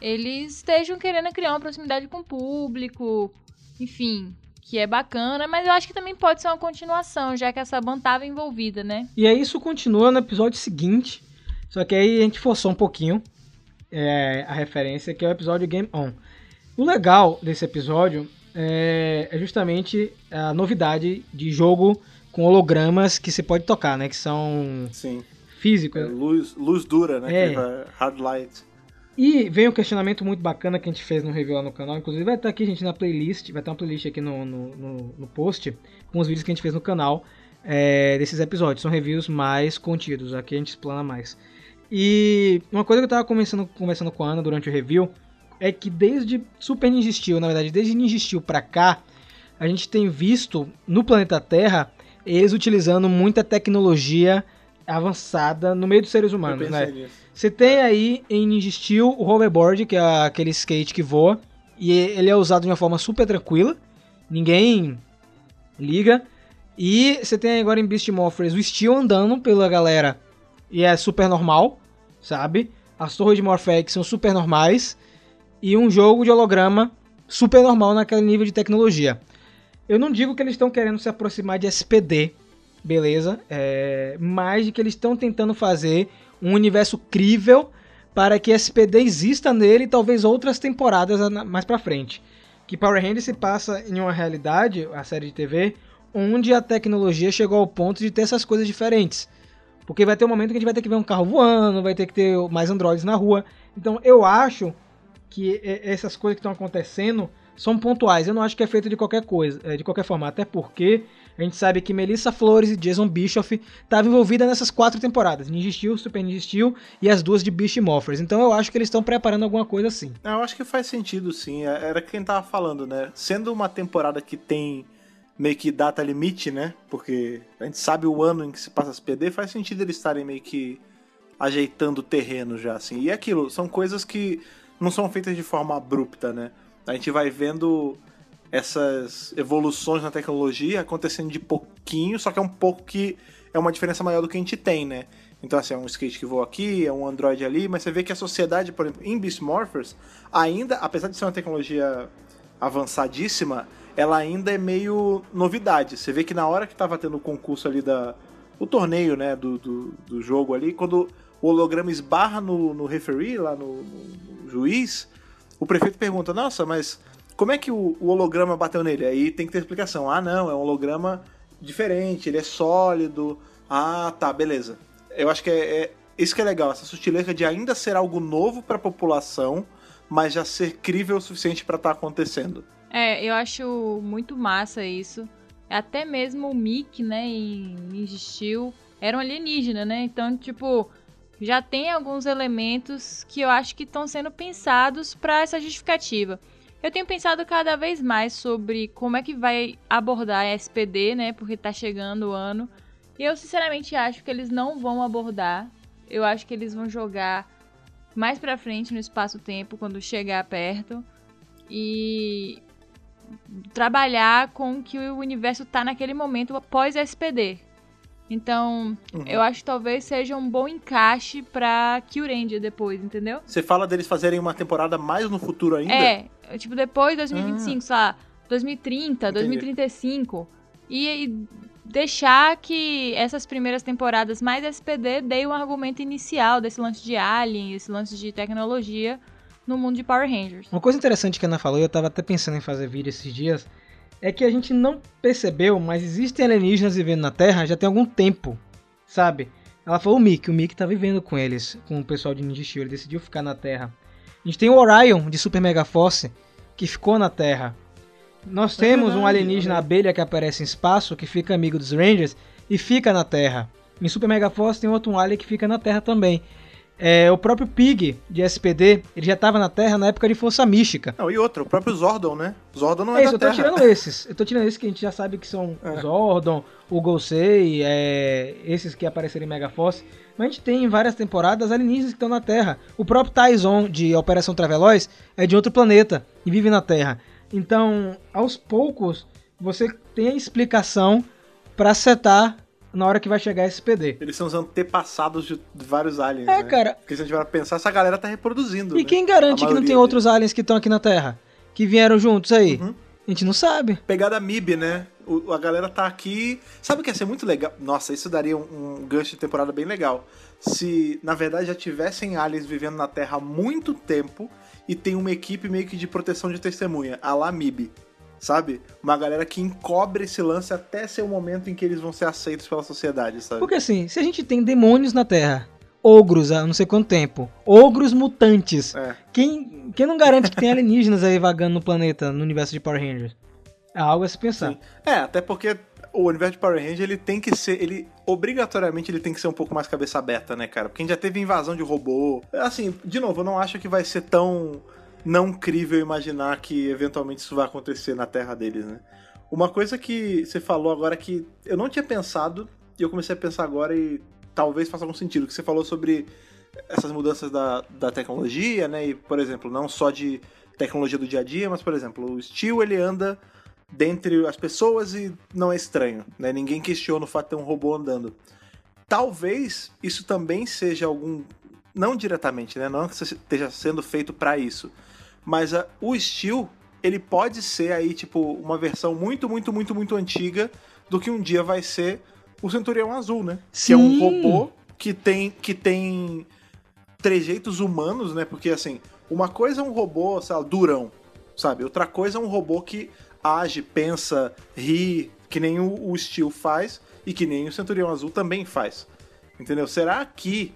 Eles estejam querendo criar uma proximidade com o público, enfim, que é bacana, mas eu acho que também pode ser uma continuação, já que essa banda estava envolvida, né? E aí isso continua no episódio seguinte, só que aí a gente forçou um pouquinho é, a referência, que é o episódio Game On. O legal desse episódio é, é justamente a novidade de jogo com hologramas que você pode tocar, né? Que são Sim. físicos. É, luz, luz dura, né? É. Hard light. E vem um questionamento muito bacana que a gente fez no review lá no canal. Inclusive vai estar aqui, gente, na playlist. Vai ter uma playlist aqui no, no, no- no post com os vídeos que a gente fez no canal é, desses episódios. São reviews mais contidos. Aqui a gente explana mais. E uma coisa que eu tava conversando, conversando com a Ana durante o review é que desde Super Ninja Steel, na verdade, desde Ninja Steel pra cá, a gente tem visto no planeta Terra eles utilizando muita tecnologia avançada no meio dos seres humanos, né? nisso. Você tem aí em Ninja Steel o hoverboard, que é aquele skate que voa, e ele é usado de uma forma super tranquila, ninguém liga. E você tem agora em Beast Morphers o Steel andando pela galera, e é super normal, sabe? As torres de Morphex são super normais, e um jogo de holograma super normal naquele nível de tecnologia. Eu não digo que eles estão querendo se aproximar de SPD, beleza? É, mas de que eles estão tentando fazer um universo crível para que SPD exista nele e talvez outras temporadas mais pra frente. Que Power Rangers se passa em uma realidade, a série de TV, onde a tecnologia chegou ao ponto de ter essas coisas diferentes. Porque vai ter um momento que a gente vai ter que ver um carro voando, vai ter que ter mais androides na rua. Então eu acho que essas coisas que estão acontecendo são pontuais. Eu não acho que é feito de qualquer coisa, eh, de qualquer forma. Até porque a gente sabe que Melissa Flores e Jason Bischoff estavam envolvidas nessas quatro temporadas: Ninja Steel, Super Ninja Steel e as duas de Beast Morphers. Então eu acho que eles estão preparando alguma coisa assim. Eu acho que faz sentido, sim. É- Era quem tava falando, né? Sendo uma temporada que tem meio que data limite, né? Porque a gente sabe o ano em que se passa as PD, faz sentido eles estarem meio que ajeitando o terreno já, assim. E é aquilo, são coisas que não são feitas de forma abrupta, né? A gente vai vendo essas evoluções na tecnologia acontecendo de pouquinho, só que é um pouco que é uma diferença maior do que a gente tem, né? Então, assim, é um skate que voa aqui, é um Android ali, mas você vê que a sociedade, por exemplo, em Beast Morphers, ainda, apesar de ser uma tecnologia avançadíssima, ela ainda é meio novidade. Você vê que na hora que tava tendo o concurso ali da. o torneio, né, do, do, do jogo ali, quando o holograma esbarra no, no referee, lá no, no- juiz, o prefeito pergunta: Nossa, mas como é que o, o holograma bateu nele? Aí tem que ter explicação. Ah, não, é um holograma diferente, ele é sólido. Ah, tá, beleza. Eu acho que é, é- isso que é legal, essa sutileza de ainda ser algo novo pra população, mas já ser crível o suficiente pra estar acontecendo. É, eu acho muito massa isso. Até mesmo o Mick, né, em Ninja Steel, era um alienígena, né? Então, tipo, já tem alguns elementos que eu acho que estão sendo pensados para essa justificativa. Eu tenho pensado cada vez mais sobre como é que vai abordar a SPD, né? Porque tá chegando o ano. E eu sinceramente acho que eles não vão abordar. Eu acho que eles vão jogar mais pra frente no espaço-tempo, quando chegar perto. E trabalhar com o que o universo tá naquele momento após a SPD. Então, Uhum. eu acho que talvez seja um bom encaixe pra Kyurendia depois, entendeu? Você fala deles fazerem uma temporada mais no futuro ainda? É, tipo, depois de 2025, sei lá, 2030, 2035. E, e deixar que essas primeiras temporadas mais SPD deem um argumento inicial desse lance de Alien, esse lance de tecnologia no mundo de Power Rangers. Uma coisa interessante que a Ana falou, e eu tava até pensando em fazer vídeo esses dias, é que a gente não percebeu, mas existem alienígenas vivendo na Terra já tem algum tempo, sabe? Ela falou o Mick, o Mick tá vivendo com eles, com o pessoal de Ninja Steel, ele decidiu ficar na Terra. A gente tem o Orion, de Super Mega Force, que ficou na Terra. Nós temos um alienígena olha. abelha que aparece em espaço, que fica amigo dos Rangers, e fica na Terra. Em Super Mega Force tem outro alien que fica na Terra também. É, o próprio Pig, de SPD, ele já estava na Terra na época de Força Mística. Não, e outra, o próprio Zordon, né? Zordon não é, É isso, da eu tô Terra. tirando esses. Eu tô tirando esses que a gente já sabe que são É. o Zordon, o Gosei, é, esses que apareceram em Megaforce. Mas a gente tem em várias temporadas alienígenas que estão na Terra. O próprio Tyson de Operação Traveloz é de outro planeta e vive na Terra. Então, aos poucos, você tem a explicação pra setar na hora que vai chegar esse PD. Eles são os antepassados de vários aliens, É, né? cara. Porque se a gente vai pensar, essa galera tá reproduzindo, E né? quem garante que não tem maioria outros aliens que estão aqui na Terra? Que vieram juntos aí? Uhum. A gente não sabe. Pegada MIB, né? O- a galera tá aqui. Sabe o que ia ser muito legal? Nossa, isso daria um, um gancho de temporada bem legal. Se, na verdade, já tivessem aliens vivendo na Terra há muito tempo e tem uma equipe meio que de proteção de testemunha, a lá MIB. Sabe? Uma galera que encobre esse lance até ser o momento em que eles vão ser aceitos pela sociedade, sabe? Porque assim, se a gente tem demônios na Terra, ogros há não sei quanto tempo, ogros mutantes, É. quem, quem não garante que tem alienígenas aí vagando no planeta, no universo de Power Rangers? É algo a se pensar. Sim. É, até porque o universo de Power Ranger, ele tem que ser, ele obrigatoriamente ele tem que ser um pouco mais cabeça aberta, né, cara? Porque a gente já teve invasão de robô. Assim, de novo, eu não acho que vai ser tão não crível imaginar que eventualmente isso vai acontecer na terra deles, né? Uma coisa que você falou agora que eu não tinha pensado e eu comecei a pensar agora e talvez faça algum sentido, que você falou sobre essas mudanças da, da tecnologia, né? E, por exemplo, não só de tecnologia do dia a dia, mas, por exemplo, o Steel ele anda dentre as pessoas e não é estranho, né? Ninguém questiona o fato de ter um robô andando. Talvez isso também seja algum não diretamente, né? Não que esteja sendo feito para isso, mas a- o Steel ele pode ser aí tipo uma versão muito, muito, muito, muito antiga do que um dia vai ser o Centurião Azul, né? Que é um Sim. robô que tem que tem trejeitos humanos, né? Porque assim, uma coisa é um robô, sei lá, durão, sabe? Outra coisa é um robô que age, pensa, ri, que nem o, o Steel faz e que nem o Centurião Azul também faz. Entendeu? Será que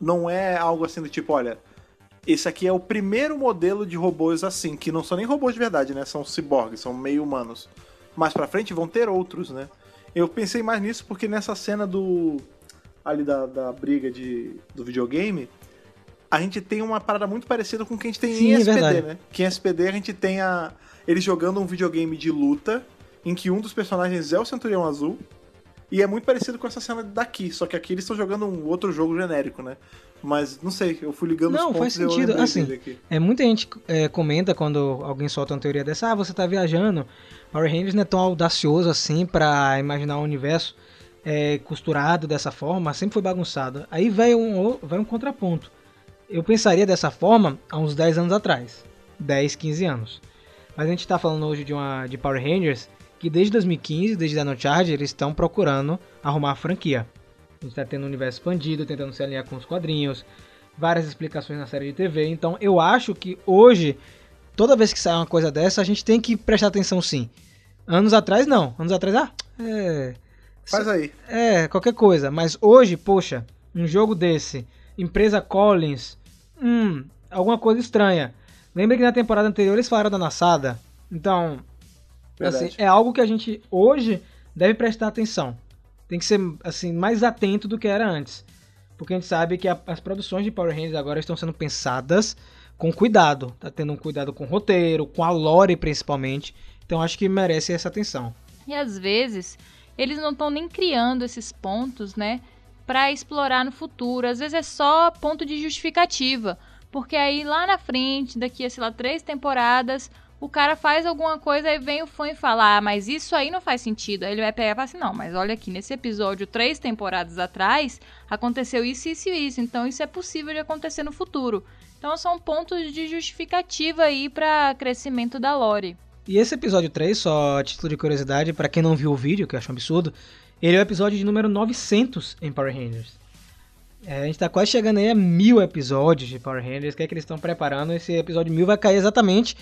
não é algo assim do tipo, olha, esse aqui é o primeiro modelo de robôs assim, que não são nem robôs de verdade, né? São ciborgues, são meio humanos. Mais pra frente vão ter outros, né? Eu pensei mais nisso porque nessa cena do. ali da, da briga de, do videogame, a gente tem uma parada muito parecida com o que a gente tem Sim, em é SPD, verdade. né? Que em SPD a gente tem a. Eles jogando um videogame de luta, em que um dos personagens é o Centurião Azul. E é muito parecido com essa cena daqui, só que aqui eles estão jogando um outro jogo genérico, né? Mas não sei, eu fui ligando Não, os faz pontos eu sentido. Assim. É, muita gente é, comenta quando alguém solta uma teoria dessa, ah, você tá viajando. Power Rangers não é tão audacioso assim pra imaginar um universo é, costurado dessa forma, sempre foi bagunçado. Aí vai um, vai um contraponto. Eu pensaria dessa forma há uns 10 anos atrás. 10, 15 anos. Mas a gente tá falando hoje de uma de Power Rangers que desde 2015, desde Dino Charge, eles estão procurando arrumar a franquia. A gente tá tendo um universo expandido, tentando se alinhar com os quadrinhos, várias explicações na série de TV. Então eu acho que hoje, toda vez que sai uma coisa dessa, a gente tem que prestar atenção sim. Anos atrás não. Anos atrás, ah, é. Faz aí. É, qualquer coisa. Mas hoje, poxa, um jogo desse, empresa Collins, hum, alguma coisa estranha. Lembra que na temporada anterior eles falaram da Nassada? Então, Verdade. assim, é algo que a gente hoje deve prestar atenção. Tem que ser assim mais atento do que era antes. Porque a gente sabe que a- as produções de Power Rangers agora estão sendo pensadas com cuidado. Tá tendo um cuidado com o roteiro, com a lore principalmente. Então acho que merece essa atenção. E às vezes eles não estão nem criando esses pontos, né, Pra explorar no futuro. Às vezes é só ponto de justificativa, porque aí lá na frente, daqui a sei lá três temporadas, o cara faz alguma coisa e vem o fã e fala: "Ah, mas isso aí não faz sentido". Aí ele vai pegar e fala assim: "Não, mas olha aqui nesse episódio três temporadas atrás aconteceu isso, isso e isso, então isso é possível de acontecer no futuro". Então são pontos de justificativa aí pra crescimento da lore. E esse episódio 3, só a título de curiosidade, pra quem não viu o vídeo, que eu acho um absurdo, ele é o episódio de número 900 em Power Rangers. É, a gente tá quase chegando aí a mil episódios de Power Rangers. O que é que eles estão preparando? Esse episódio mil vai cair exatamente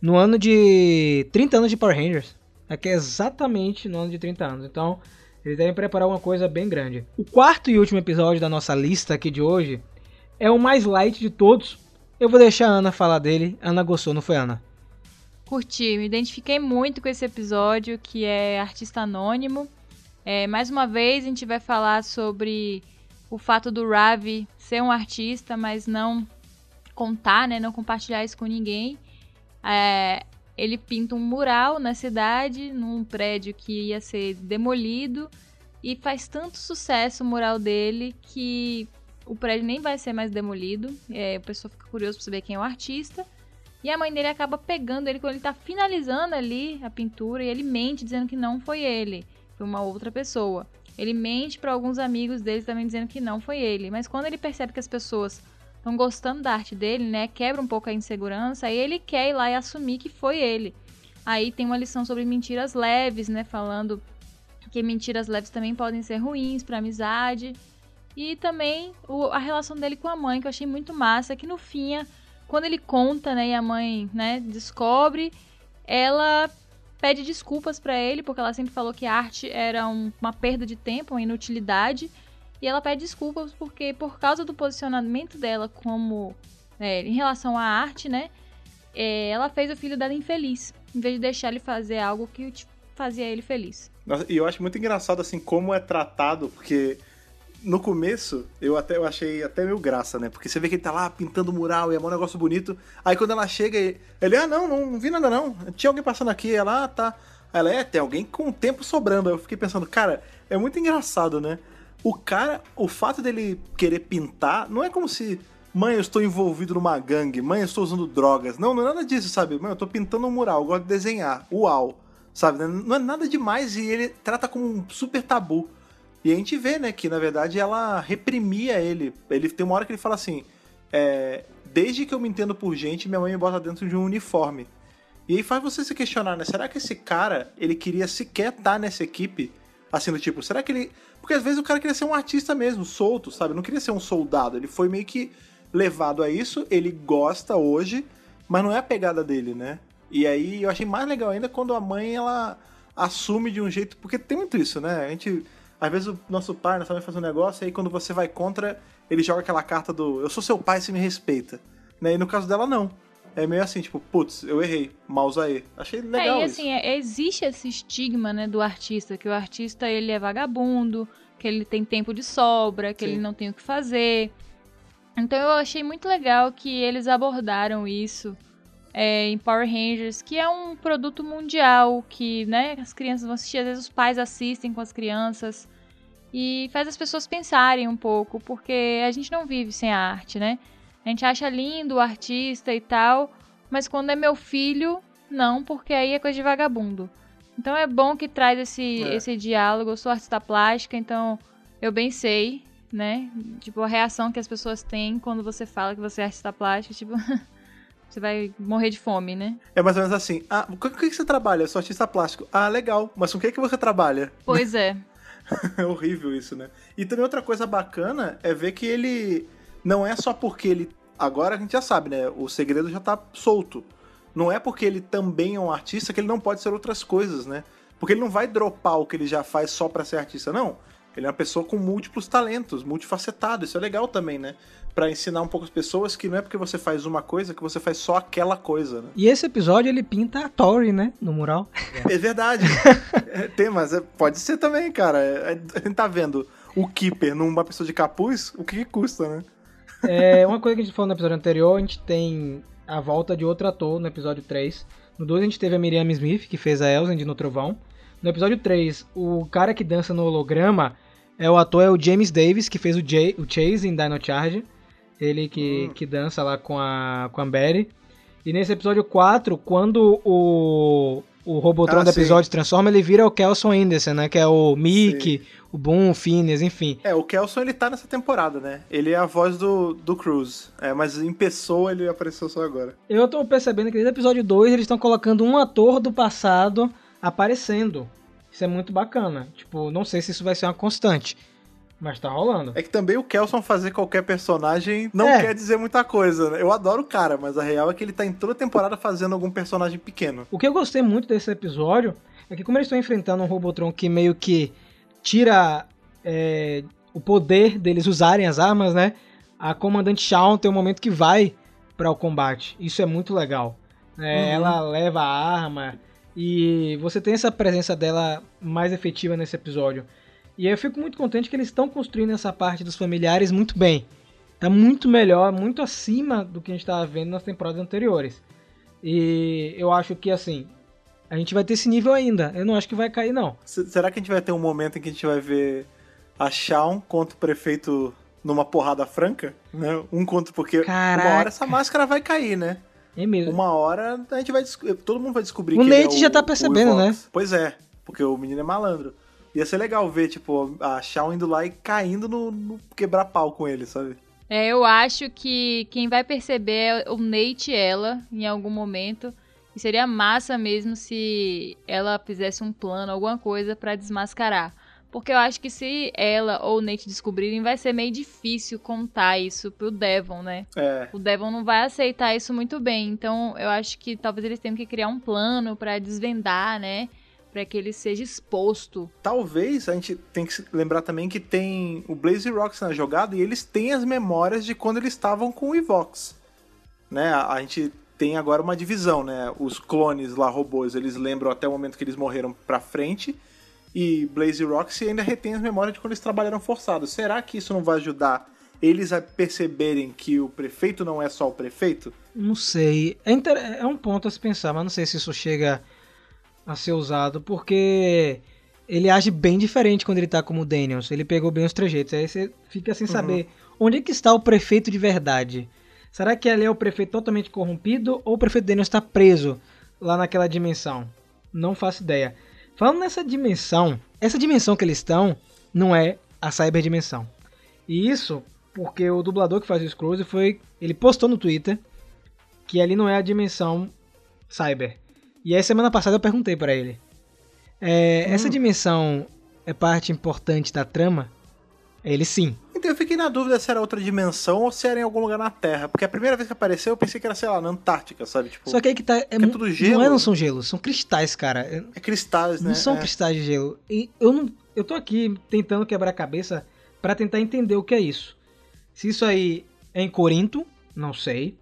no ano de 30 anos de Power Rangers. Aqui é exatamente no ano de 30 anos. Então, eles devem preparar uma coisa bem grande. O quarto e último episódio da nossa lista aqui de hoje é o mais light de todos. Eu vou deixar a Ana falar dele. Ana gostou, não foi, Ana? Curti, me identifiquei muito com esse episódio que é Artista Anônimo. É, mais uma vez a gente vai falar sobre o fato do Ravi ser um artista, mas não contar, né, não compartilhar isso com ninguém. É, ele pinta um mural na cidade, num prédio que ia ser demolido, e faz tanto sucesso o mural dele que o prédio nem vai ser mais demolido. É, o pessoal fica curioso para saber quem é o artista. E a mãe dele acaba pegando ele quando ele tá finalizando ali a pintura e ele mente dizendo que não foi ele, foi uma outra pessoa. Ele mente para alguns amigos dele também dizendo que não foi ele, mas quando ele percebe que as pessoas estão gostando da arte dele, né, quebra um pouco a insegurança, aí ele quer ir lá e assumir que foi ele. Aí tem uma lição sobre mentiras leves, né, falando que mentiras leves também podem ser ruins para amizade. E também o- a relação dele com a mãe, que eu achei muito massa, que no fim quando ele conta, né, e a mãe, né, descobre, ela pede desculpas pra ele, porque ela sempre falou que a arte era um- uma perda de tempo, uma inutilidade, e ela pede desculpas porque por causa do posicionamento dela como é, em relação à arte, né, é, ela fez o filho dela infeliz, em vez de deixar ele fazer algo que tipo, fazia ele feliz. Nossa, E eu acho muito engraçado, assim, como é tratado, porque no começo eu até eu achei até meio graça, né? Porque você vê que ele tá lá pintando mural e é um negócio bonito. Aí quando ela chega, ele, ah, não, não vi nada não. Tinha alguém passando aqui, ela, ah, tá. Ela, é, tem alguém com tempo sobrando. Eu fiquei pensando, cara, é muito engraçado, né? O cara, o fato dele querer pintar, não é como se, mãe, eu estou envolvido numa gangue, mãe, eu estou usando drogas. Não, não é nada disso, sabe? Mãe, eu tô pintando um mural, eu gosto de desenhar. Uau! Sabe? Não é nada demais e ele trata como um super tabu. E a gente vê, né, que na verdade ela reprimia ele. Ele tem uma hora que ele fala assim: é, desde que eu me entendo por gente, minha mãe me bota dentro de um uniforme. E aí faz você se questionar, né? Será que esse cara, ele queria sequer estar nessa equipe? Assim, do tipo, será que ele. Porque às vezes o cara queria ser um artista mesmo, solto, sabe? Não queria ser um soldado. Ele foi meio que levado a isso, ele gosta hoje, mas não é a pegada dele, né? E aí eu achei mais legal ainda quando a mãe, ela assume de um jeito. Porque tem muito isso, né? A gente. Às vezes o nosso pai, nossa mãe faz um negócio, e aí quando você vai contra, ele joga aquela carta do eu sou seu pai, você me respeita. Né? E no caso dela, não. É meio assim, tipo, putz, eu errei, mal aí. Achei legal é, e isso. assim, é- existe esse estigma, né, do artista, que o artista ele é vagabundo, que ele tem tempo de sobra, que Sim. ele não tem o que fazer. Então eu achei muito legal que eles abordaram isso é, em Power Rangers, que é um produto mundial, que né, as crianças vão assistir, às vezes os pais assistem com as crianças. E faz as pessoas pensarem um pouco, porque a gente não vive sem a arte, né? A gente acha lindo o artista e tal, mas quando é meu filho, não, porque aí é coisa de vagabundo. Então é bom que traz esse, É. esse diálogo. Eu sou artista plástica, então eu bem sei, né? Tipo, a reação que as pessoas têm quando você fala que você é artista plástica, tipo, você vai morrer de fome, né? É mais ou menos assim. Ah, com o que que você trabalha? Eu sou artista plástico. Ah, legal. Mas com o que, que você trabalha? Pois é. É horrível isso, né? E também outra coisa bacana é ver que ele não é só porque ele. Agora a gente já sabe, né? O segredo já tá solto. Não é porque ele também é um artista que ele não pode ser outras coisas, né? Porque ele não vai dropar o que ele já faz só pra ser artista, não. Ele é uma pessoa com múltiplos talentos, multifacetado. Isso é legal também, né? Pra ensinar um pouco as pessoas que não é porque você faz uma coisa que você faz só aquela coisa, né? E esse episódio ele pinta a Tori, né? No mural. É verdade. É, Tem, mas é- pode ser também, cara. É- A gente tá vendo o Keeper numa pessoa de capuz, o que, que custa, né? É, uma coisa que a gente falou no episódio anterior, a gente tem a volta de outro ator no episódio 3. No 2 a gente teve a Miriam Smith, que fez a Elzend no Trovão. No episódio 3, o cara que dança no holograma é o ator é o James Davis, que fez o, Jay, o Chase em Dino Charge. Ele que, que dança lá com a, com a Betty. E nesse episódio 4, quando o, o Robotron Ah, do episódio transforma, ele vira o Kelson Anderson, né? Que é o Mickey, o Boom, o Phineas, enfim. É, o Kelson ele tá nessa temporada, né? Ele é a voz do, do Cruz. É, mas em pessoa ele apareceu só agora. Eu tô percebendo que desde o episódio 2 eles estão colocando um ator do passado aparecendo. Isso é muito bacana. Tipo, não sei se isso vai ser uma constante. Mas tá rolando. É que também o Kelson fazer qualquer personagem não É. quer dizer muita coisa, né? Eu adoro o cara, mas a real é que ele tá em toda temporada fazendo algum personagem pequeno. O que eu gostei muito desse episódio é que como eles estão enfrentando um Robotron que meio que tira é, o poder deles usarem as armas, né? A comandante Shawn tem um momento que vai para o combate. Isso é muito legal. É, Uhum. Ela leva a arma e você tem essa presença dela mais efetiva nesse episódio. E aí eu fico muito contente que eles estão construindo essa parte dos familiares muito bem. Tá muito melhor, muito acima do que a gente estava vendo nas temporadas anteriores. E eu acho que assim, a gente vai ter esse nível ainda. Eu não acho que vai cair, não. Será que a gente vai ter um momento em que a gente vai ver a Shawn contra o prefeito numa porrada franca? Né? Um contra porque Caraca. uma hora essa máscara vai cair, né? É mesmo. Uma hora a gente vai todo mundo vai descobrir O que ele Nate é já tá percebendo, né? Pois é, porque o menino é malandro. Ia ser legal ver, tipo, a Shawn indo lá e caindo no, no quebrar-pau com ele, sabe? É, eu acho que quem vai perceber é o Nate e ela em algum momento. E seria massa mesmo se ela fizesse um plano, alguma coisa pra desmascarar. Porque eu acho que se ela ou o Nate descobrirem, vai ser meio difícil contar isso pro Devon, né? É. O Devon não vai aceitar isso muito bem. Então, eu acho que talvez eles tenham que criar um plano pra desvendar, né? Pra que ele seja exposto. Talvez a gente tem que lembrar também que tem o Blaze Rocks na jogada e eles têm as memórias de quando eles estavam com o Evox. Né? A, a gente tem agora uma divisão, né? Os clones lá, robôs, eles lembram até o momento que eles morreram pra frente. E Blaze Rocks ainda retém as memórias de quando eles trabalharam forçados. Será que isso não vai ajudar eles a perceberem que o prefeito não é só o prefeito? Não sei. É, inter- é um ponto a se pensar, mas não sei se isso chega a ser usado, porque ele age bem diferente quando ele tá como o Daniels. Ele pegou bem os trejeitos. Aí você fica sem saber onde é que está o prefeito de verdade. Será que ali é o prefeito totalmente corrompido ou o prefeito Daniels está preso lá naquela dimensão? Não faço ideia. Falando nessa dimensão, essa dimensão que eles estão não é a cyberdimensão. E isso porque o dublador que faz o Scrooge foi. Ele postou no Twitter que ali não é a dimensão cyber. E aí semana passada eu perguntei pra ele. é, Essa dimensão é parte importante da trama? Ele sim. Então eu fiquei na dúvida se era outra dimensão ou se era em algum lugar na Terra. Porque a primeira vez que apareceu eu pensei que era, sei lá, na Antártica, sabe? Tipo, Só que aí que tá. É, é tudo Não, gelo. é, não são gelos, são cristais, cara. É- é cristais, né? Não são É. cristais de gelo. E eu não. Eu tô aqui tentando quebrar a cabeça pra tentar entender o que é isso. Se isso aí é em Corinto, não sei.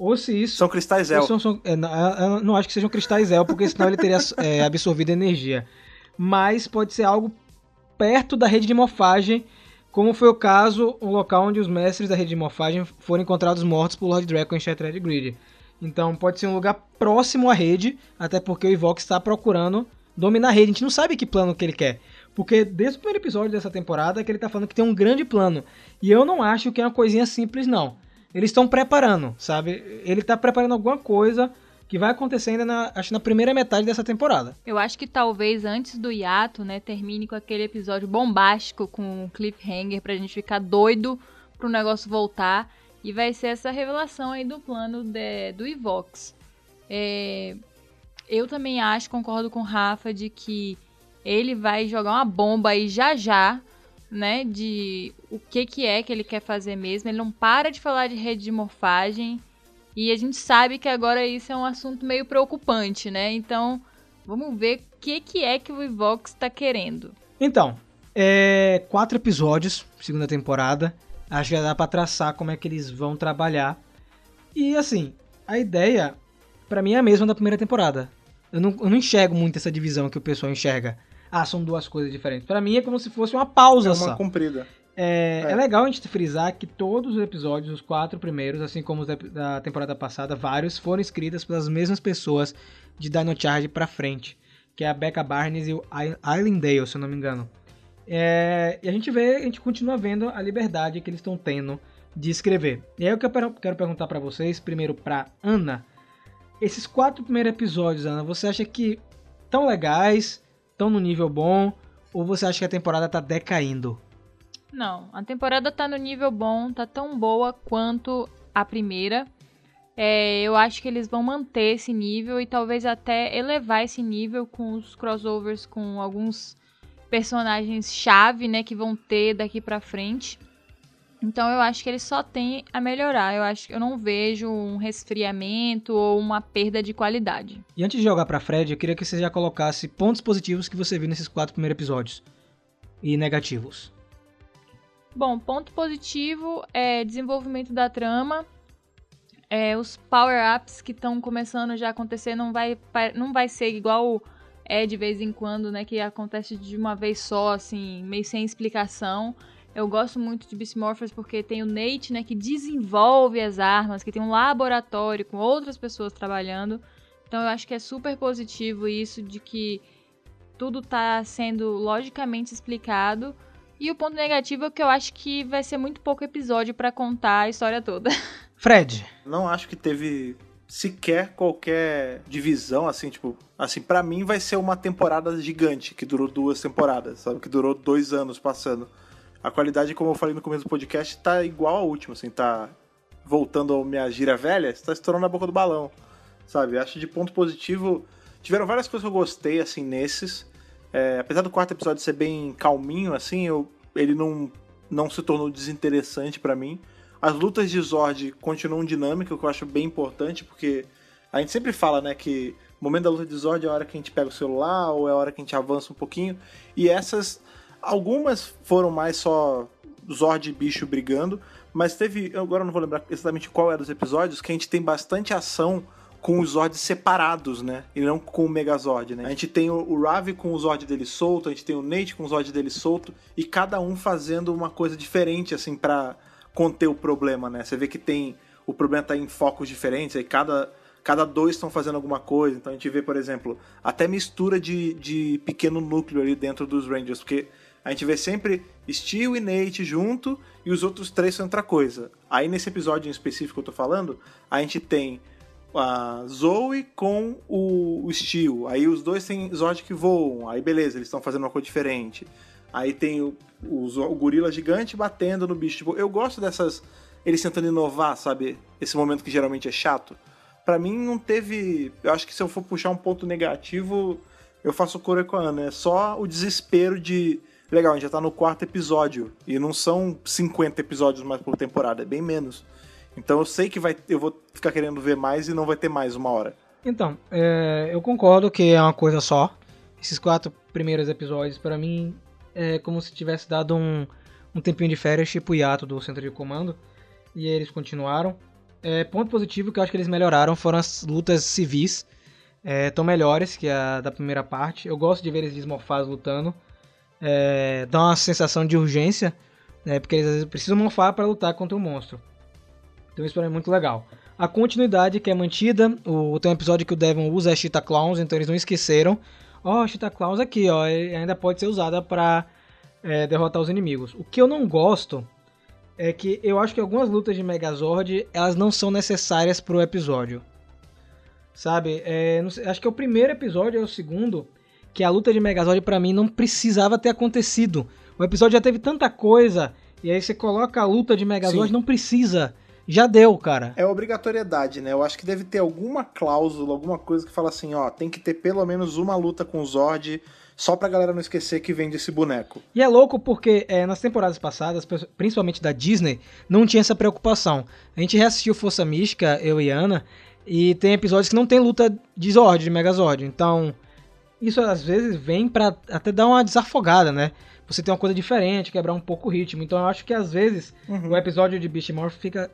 Ou se isso. São cristais El. são- são- é, não, eu não acho que sejam cristais El, porque senão ele teria é, absorvido energia. Mas pode ser algo perto da rede de morfagem, como foi o caso, o local onde os mestres da rede de morfagem foram encontrados mortos por Lord Draco em Shattered Grid. Então pode ser um lugar próximo à rede, até porque o Evox está procurando dominar a rede. A gente não sabe que plano que ele quer. Porque desde o primeiro episódio dessa temporada que ele tá falando que tem um grande plano. E eu não acho que é uma coisinha simples, não. Eles estão preparando, sabe? Ele tá preparando alguma coisa que vai acontecer ainda na, acho, na primeira metade dessa temporada. Eu acho que talvez antes do hiato, né, termine com aquele episódio bombástico com o cliffhanger pra gente ficar doido pro negócio voltar. E vai ser essa revelação aí do plano de- do Evox. É, eu também acho, concordo com o Rafa, de que ele vai jogar uma bomba aí já já, né? De o que, que é que ele quer fazer mesmo. Ele não para de falar de rede de morfagem. E a gente sabe que agora isso é um assunto meio preocupante, né? Então, vamos ver o que, que é que o Evox tá querendo. Então, É, quatro episódios, segunda temporada. Acho que já dá pra traçar como é que eles vão trabalhar. E assim, a ideia, pra mim, é a mesma da primeira temporada. Eu não, eu não enxergo muito essa divisão que o pessoal enxerga. Ah, são duas coisas diferentes. Pra mim é como se fosse uma pausa É só. uma comprida. É, É. é legal a gente frisar que todos os episódios, os quatro primeiros, assim como os da, da temporada passada, vários foram escritos pelas mesmas pessoas de Dino Charge pra frente, que é a Becca Barnes e o I- Islandale, se eu não me engano. É, e a gente vê, a gente continua vendo a liberdade que eles estão tendo de escrever. E aí o que eu per- quero perguntar pra vocês, primeiro pra Ana, esses quatro primeiros episódios, Ana, você acha que tão legais, tão no nível bom, ou você acha que a temporada tá decaindo? Não, a temporada tá no nível bom, tá tão boa quanto a primeira. É, eu acho que eles vão manter esse nível e talvez até elevar esse nível com os crossovers com alguns personagens chave, né, que vão ter daqui pra frente. Então eu acho que eles só têm a melhorar. Eu acho que eu não vejo um resfriamento ou uma perda de qualidade. E antes de jogar pra Fred, eu queria que você já colocasse pontos positivos que você viu nesses quatro primeiros episódios. E negativos. Bom, ponto positivo é desenvolvimento da trama. É, os power-ups que estão começando já a acontecer não vai, não vai ser igual é de vez em quando, né? Que acontece de uma vez só, assim, meio sem explicação. Eu gosto muito de Beast Morphers porque tem o Nate, né? Que desenvolve as armas, que tem um laboratório com outras pessoas trabalhando. Então eu acho que é super positivo isso de que tudo tá sendo logicamente explicado. E o ponto negativo é que eu acho que vai ser muito pouco episódio pra contar a história toda. Fred, Não acho que teve sequer qualquer divisão, assim, tipo... Assim, pra mim vai ser uma temporada gigante, que durou duas temporadas, sabe? Que durou dois anos passando. A qualidade, como eu falei no começo do podcast, tá igual à última, assim, tá... Voltando à minha gira velha, tá estourando a boca do balão, sabe? Acho de ponto positivo... Tiveram várias coisas que eu gostei, assim, nesses. É, apesar do quarto episódio ser bem calminho, assim, eu, ele não, não se tornou desinteressante pra mim. As lutas de Zord continuam dinâmicas, o que eu acho bem importante, porque a gente sempre fala, né, que o momento da luta de Zord é a hora que a gente pega o celular, ou é a hora que a gente avança um pouquinho. E essas, algumas foram mais só Zord e bicho brigando, mas teve, agora não vou lembrar exatamente qual era os episódios, que a gente tem bastante ação com os Zords separados, né? E não com o Megazord, né? A gente tem o, Ravi com o Zord dele solto, a gente tem o Nate com o Zord dele solto, e cada um fazendo uma coisa diferente, assim, pra conter o problema, né? Você vê que tem. O problema tá em focos diferentes, aí cada, cada dois estão fazendo alguma coisa. Então a gente vê, por exemplo, até mistura de, de pequeno núcleo ali dentro dos Rangers, porque a gente vê sempre Steel e Nate junto e os outros três são outra coisa. Aí nesse episódio em específico que eu tô falando, a gente tem a Zoe com o, o Steel. Aí os dois têm Zord que voam. Aí beleza, eles estão fazendo uma coisa diferente. Aí tem o, o, o gorila gigante batendo no bicho. Tipo, eu gosto dessas. Eles tentando inovar, sabe? Esse momento que geralmente é chato. Pra mim não teve. Eu acho que se eu for puxar um ponto negativo, eu faço coro com a Ana. É só o desespero de. Legal, a gente já tá no quarto episódio. E não são 50 episódios mais por temporada, é bem menos. Então eu sei que vai, eu vou ficar querendo ver mais e não vai ter mais uma hora. Então, é, eu concordo que é uma coisa só. Esses quatro primeiros episódios, pra mim, é como se tivesse dado um, um tempinho de férias, tipo o hiato do centro de comando. E eles continuaram. É, ponto positivo que eu acho que eles melhoraram foram as lutas civis. Estão melhores que a da primeira parte. Eu gosto de ver eles desmorfados lutando. É, dá uma sensação de urgência, né, porque eles às vezes precisam morfar para lutar contra o monstro. Então isso é muito legal. A continuidade que é mantida, o, tem um episódio que o Devon usa a Cheetah Clowns, então eles não esqueceram. Ó, a Cheetah Clowns aqui, ó, ainda pode ser usada pra é, derrotar os inimigos. O que eu não gosto é que eu acho que algumas lutas de Megazord, elas não são necessárias pro episódio. Sabe, é, sei, acho que é o primeiro episódio, é o segundo, que a luta de Megazord pra mim não precisava ter acontecido. O episódio já teve tanta coisa, e aí você coloca a luta de Megazord, Sim. não precisa. Já deu, cara. É obrigatoriedade, né? Eu acho que deve ter alguma cláusula, alguma coisa que fala assim, ó, tem que ter pelo menos uma luta com o Zord, só pra galera não esquecer que vende esse boneco. E é louco porque é, nas temporadas passadas, principalmente da Disney, não tinha essa preocupação. A gente reassistiu Força Mística, eu e Ana, e tem episódios que não tem luta de Zord, de Megazord. Então, isso às vezes vem pra até dar uma desafogada, né? você ter uma coisa diferente, quebrar um pouco o ritmo. Então eu acho que às vezes Uhum. o episódio de Beast Morph fica.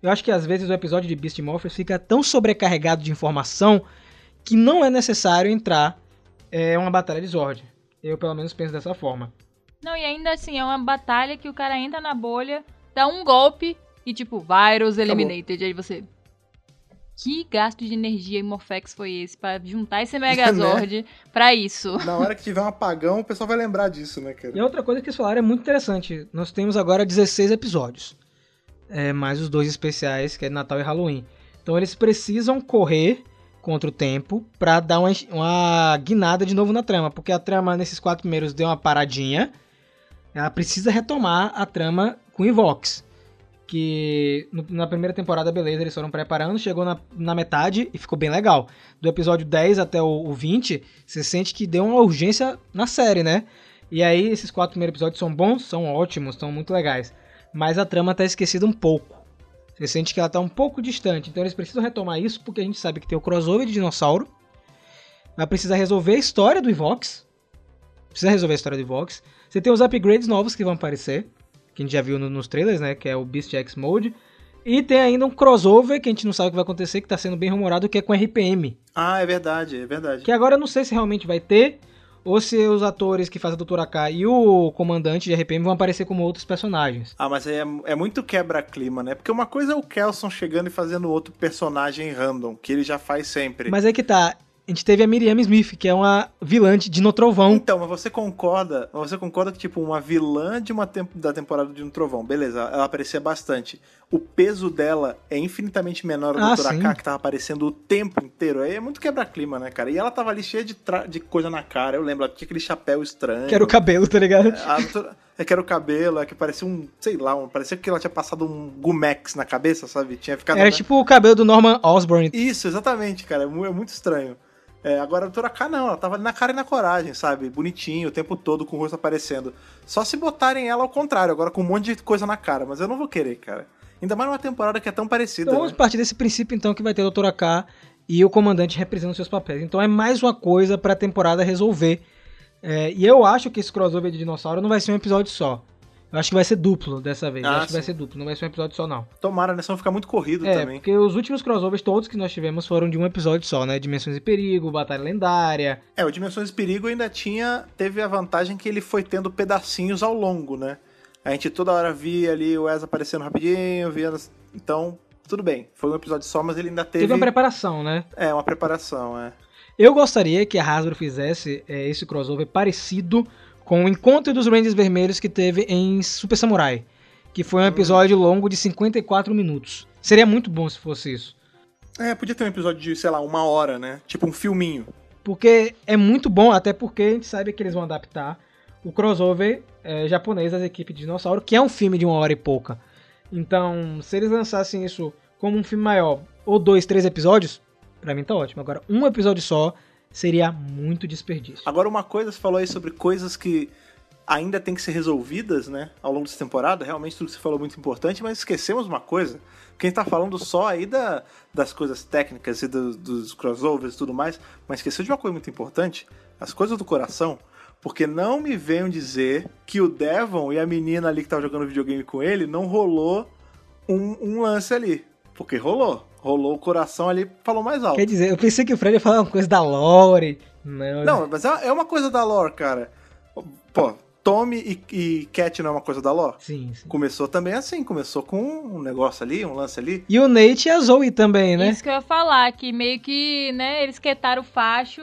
Eu acho que às vezes o episódio de Beast Morph fica tão sobrecarregado de informação que não é necessário entrar é, uma batalha de Zord. Eu pelo menos penso dessa forma. Não, e ainda assim, é uma batalha que o cara entra na bolha, dá um golpe e tipo, Virus Eliminated. Aí você. Que gasto de energia e Morphex foi esse pra juntar esse Megazord pra isso? Na hora que tiver um apagão, o pessoal vai lembrar disso, né, cara? E outra coisa que eles falaram é muito interessante. Nós temos agora 16 episódios. É, mais os dois especiais, que é Natal e Halloween. Então eles precisam correr contra o tempo pra dar uma, uma guinada de novo na trama. Porque a trama nesses quatro primeiros deu uma paradinha. Ela precisa retomar a trama com Invox. Que no- na primeira temporada, beleza, eles foram preparando, chegou na, na metade e ficou bem legal. Do episódio 10 até o, o 20, você sente que deu uma urgência na série, né? E aí, esses quatro primeiros episódios são bons, são ótimos, são muito legais. Mas a trama tá esquecida um pouco. Você sente que ela tá um pouco distante. Então eles precisam retomar isso, porque a gente sabe que tem o crossover de dinossauro. Vai precisar resolver a história do Evox. Precisa resolver a história do Evox. Você tem os upgrades novos que vão aparecer. Que a gente já viu no- nos trailers, né? Que é o Beast X Mode. E tem ainda um crossover que a gente não sabe o que vai acontecer, que tá sendo bem rumorado, que é com RPM. Ah, é verdade, é verdade. Que agora eu não sei se realmente vai ter, ou se os atores que fazem a Doutora K e o comandante de RPM vão aparecer como outros personagens. Ah, mas é, é muito quebra-clima, né? Porque uma coisa é o Kelson chegando e fazendo outro personagem random, que ele já faz sempre. Mas é que tá, a gente teve a Miriam Smith, que é uma vilã de No Trovão. Então, mas você concorda? Você concorda que, tipo, uma vilã de uma tem- da temporada de Um Trovão, beleza, ela aparecia bastante. O peso dela é infinitamente menor do Ah. K, que tava aparecendo o tempo inteiro. Aí é muito quebra-clima, né, cara? E ela tava ali cheia de, de coisa na cara. Eu lembro, ela tinha aquele chapéu estranho. Que era o cabelo, tá ligado? A doutora- É que era o cabelo, é que parecia um, sei lá, um, parecia que ela tinha passado um gumex na cabeça, sabe? Tinha ficado. Era tipo o cabelo do Norman Osborn. Isso, exatamente, cara. É é muito estranho. É, agora a doutora K não, ela tava ali na cara e na coragem, sabe? Bonitinho, o tempo todo com o rosto aparecendo. Só se botarem ela ao contrário, agora com um monte de coisa na cara, mas eu não vou querer, cara. Ainda mais numa temporada que é tão parecida. Então vamos né? partir desse princípio então que vai ter a Doutora K e o comandante reprisando seus papéis. Então é mais uma coisa pra temporada resolver. É, e eu acho que esse crossover de dinossauro não vai ser um episódio só. Eu acho que vai ser duplo dessa vez. Ah, acho que vai sim. ser duplo, não vai ser um episódio só não. Tomara, né? Senão fica muito corrido É, também. porque os últimos crossovers todos que nós tivemos foram de um episódio só, né? Dimensões de Perigo, Batalha Lendária. É, o Dimensões de Perigo ainda tinha. Teve a vantagem que ele foi tendo pedacinhos ao longo, né? A gente toda hora via ali o Wes aparecendo rapidinho, via. Então, tudo bem. Foi um episódio só, mas ele ainda teve. Teve uma preparação, né? É, uma preparação, é. Eu gostaria que a Hasbro fizesse é, esse crossover parecido com o Encontro dos Rangers Vermelhos que teve em Super Samurai, que foi um episódio longo de 54 minutos. Seria muito bom se fosse isso. É, podia ter um episódio de, sei lá, uma hora, né? Tipo um filminho. Porque é muito bom, até porque a gente sabe que eles vão adaptar o crossover é, japonês das equipes de dinossauro, que é um filme de uma hora e pouca. Então, se eles lançassem isso como um filme maior, ou dois, três episódios, pra mim tá ótimo. Agora, um episódio só seria muito desperdício. Agora, uma coisa, você falou aí sobre coisas que ainda tem que ser resolvidas, né? Ao longo dessa temporada. Realmente tudo que você falou é muito importante, mas esquecemos uma coisa. Quem tá falando só aí da, das coisas técnicas e do- dos crossovers e tudo mais, mas esqueceu de uma coisa muito importante: as coisas do coração. Porque não me venham dizer que o Devon e a menina ali que tava jogando videogame com ele não rolou um, um lance ali. Porque rolou. Rolou o coração ali, falou mais alto. Quer dizer, eu pensei que o Fred ia falar uma coisa da Lore. Não, Não, mas é é uma coisa da lore, cara. Pô, Tommy e, e Cat não é uma coisa da lore? Sim, sim. Começou também assim, começou com um negócio ali, um lance ali. E o Nate e a Zoe também, né? Isso que eu ia falar, que meio que, né, eles quetaram o facho.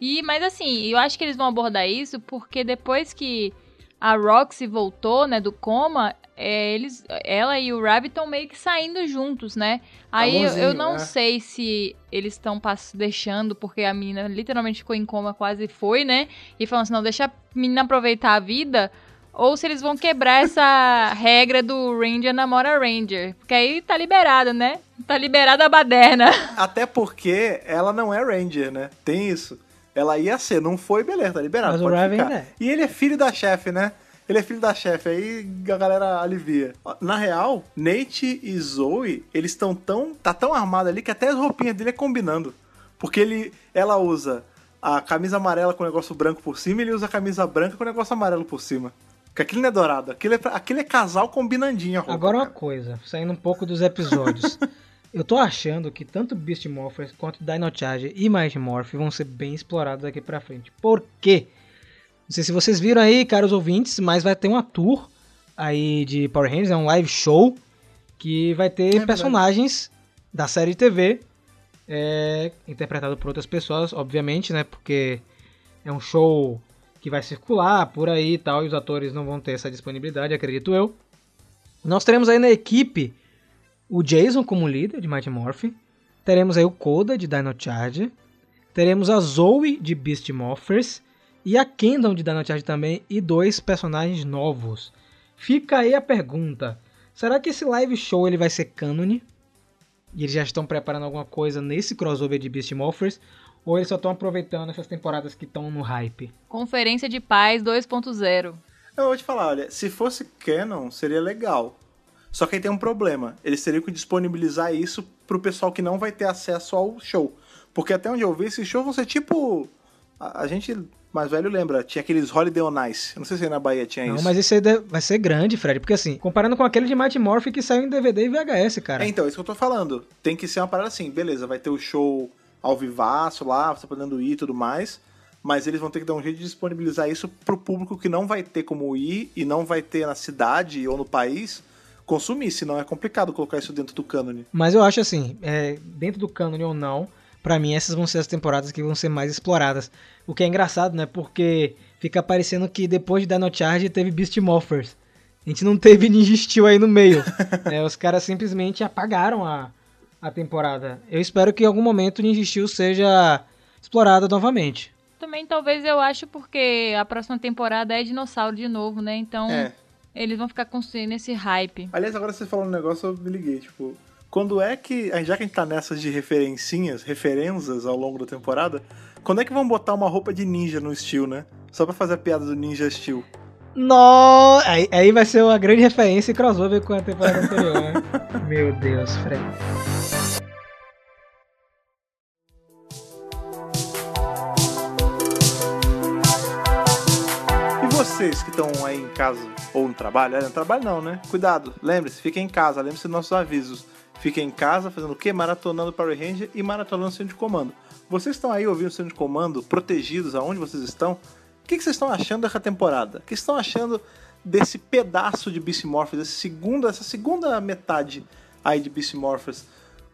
E, mas assim, eu acho que eles vão abordar isso porque depois que a Roxy voltou, né, do coma, é, eles, ela e o Rabbit estão meio que saindo juntos, né? Aí eu, eu não é. sei se eles estão deixando, porque a menina literalmente ficou em coma, quase foi, né? E falando assim, não, deixa a menina aproveitar a vida. Ou se eles vão quebrar essa regra do Ranger namora Ranger. Porque aí tá liberado, né? Tá liberada a baderna. Até porque ela não é Ranger, né? Tem isso. Ela ia ser, não foi, beleza, tá liberado. Mas o pode Raven ficar. é. E ele é filho da chefe, né? Ele é filho da chefe, aí a galera alivia. Na real, Nate e Zoe, eles estão tão. tá tão armado ali que até as roupinhas dele é combinando. Porque ele, ela usa a camisa amarela com o negócio branco por cima e ele usa a camisa branca com o negócio amarelo por cima. Porque aquilo não é dourado, aquilo é, aquilo é casal combinandinho a roupa. Agora uma cara. coisa, saindo um pouco dos episódios. Eu tô achando que tanto Beast Morphers quanto Dino Charge e Mighty Morph vão ser bem explorados daqui pra frente. Por quê? Não sei se vocês viram aí, caros ouvintes, mas vai ter uma tour aí de Power Rangers, é um live show que vai ter verdade. personagens da série de TV é, interpretado por outras pessoas, obviamente, né? Porque é um show que vai circular por aí e tal, e os atores não vão ter essa disponibilidade, acredito eu. Nós teremos aí na equipe o Jason como líder de Mighty Morphin, teremos aí o Koda de Dino Charge, teremos a Zoe de Beast Morphers e a Kendall de Dino Charge também e dois personagens novos. Fica aí a pergunta: será que esse live show ele vai ser cânone? E eles já estão preparando alguma coisa nesse crossover de Beast Morphers? Ou eles só estão aproveitando essas temporadas que estão no hype? Conferência de Paz 2.0. Eu vou te falar, olha, se fosse canon, seria legal. Só que aí tem um problema. Eles teriam que disponibilizar isso pro pessoal que não vai ter acesso ao show. Porque até onde eu vi, esses shows vão ser tipo. A, a gente mais velho lembra, tinha aqueles Holiday on Ice. Eu não sei se aí na Bahia tinha Não, isso. mas esse aí vai ser grande, Fred. Porque assim, comparando com aquele de Mighty Morphin que saiu em DVD e VHS, cara. É, então, isso que eu tô falando. Tem que ser uma parada assim, beleza, vai ter o show ao vivaço lá, você podendo ir e tudo mais. Mas eles vão ter que dar um jeito de disponibilizar isso pro público que não vai ter como ir e não vai ter na cidade ou no país consumir, senão é complicado colocar isso dentro do cânone. Mas eu acho assim, é, dentro do cânone ou não, pra mim essas vão ser as temporadas que vão ser mais exploradas. O que é engraçado, né? Porque fica parecendo que depois de Dino Charge teve Beast Morphers. A gente não teve Ninja Steel aí no meio. É, os caras simplesmente apagaram a, a temporada. Eu espero que em algum momento Ninja Steel seja explorada novamente. Também talvez eu acho porque a próxima temporada é dinossauro de novo, né? Então É. eles vão ficar construindo esse hype. Aliás, agora você falou um negócio, eu me liguei, tipo, quando é que, já que a gente tá nessas de referencinhas, referências ao longo da temporada, quando é que vão botar uma roupa de ninja no Steel, né? Só pra fazer a piada do Ninja Steel. No... Aí, aí vai ser uma grande referência e crossover com a temporada anterior, né? Meu Deus, Fred. E vocês que estão aí em casa ou no trabalho? É, no trabalho não, né? Cuidado, lembre-se, fiquem em casa, lembre-se dos nossos avisos. Fiquem em casa fazendo o quê? Maratonando Power Ranger e maratonando centro de comando. Vocês estão aí ouvindo o centro de comando, protegidos aonde vocês estão? O que, que vocês estão achando dessa temporada? O que estão achando desse pedaço de Beast Morphers, desse segundo, essa segunda metade aí de Beast Morphers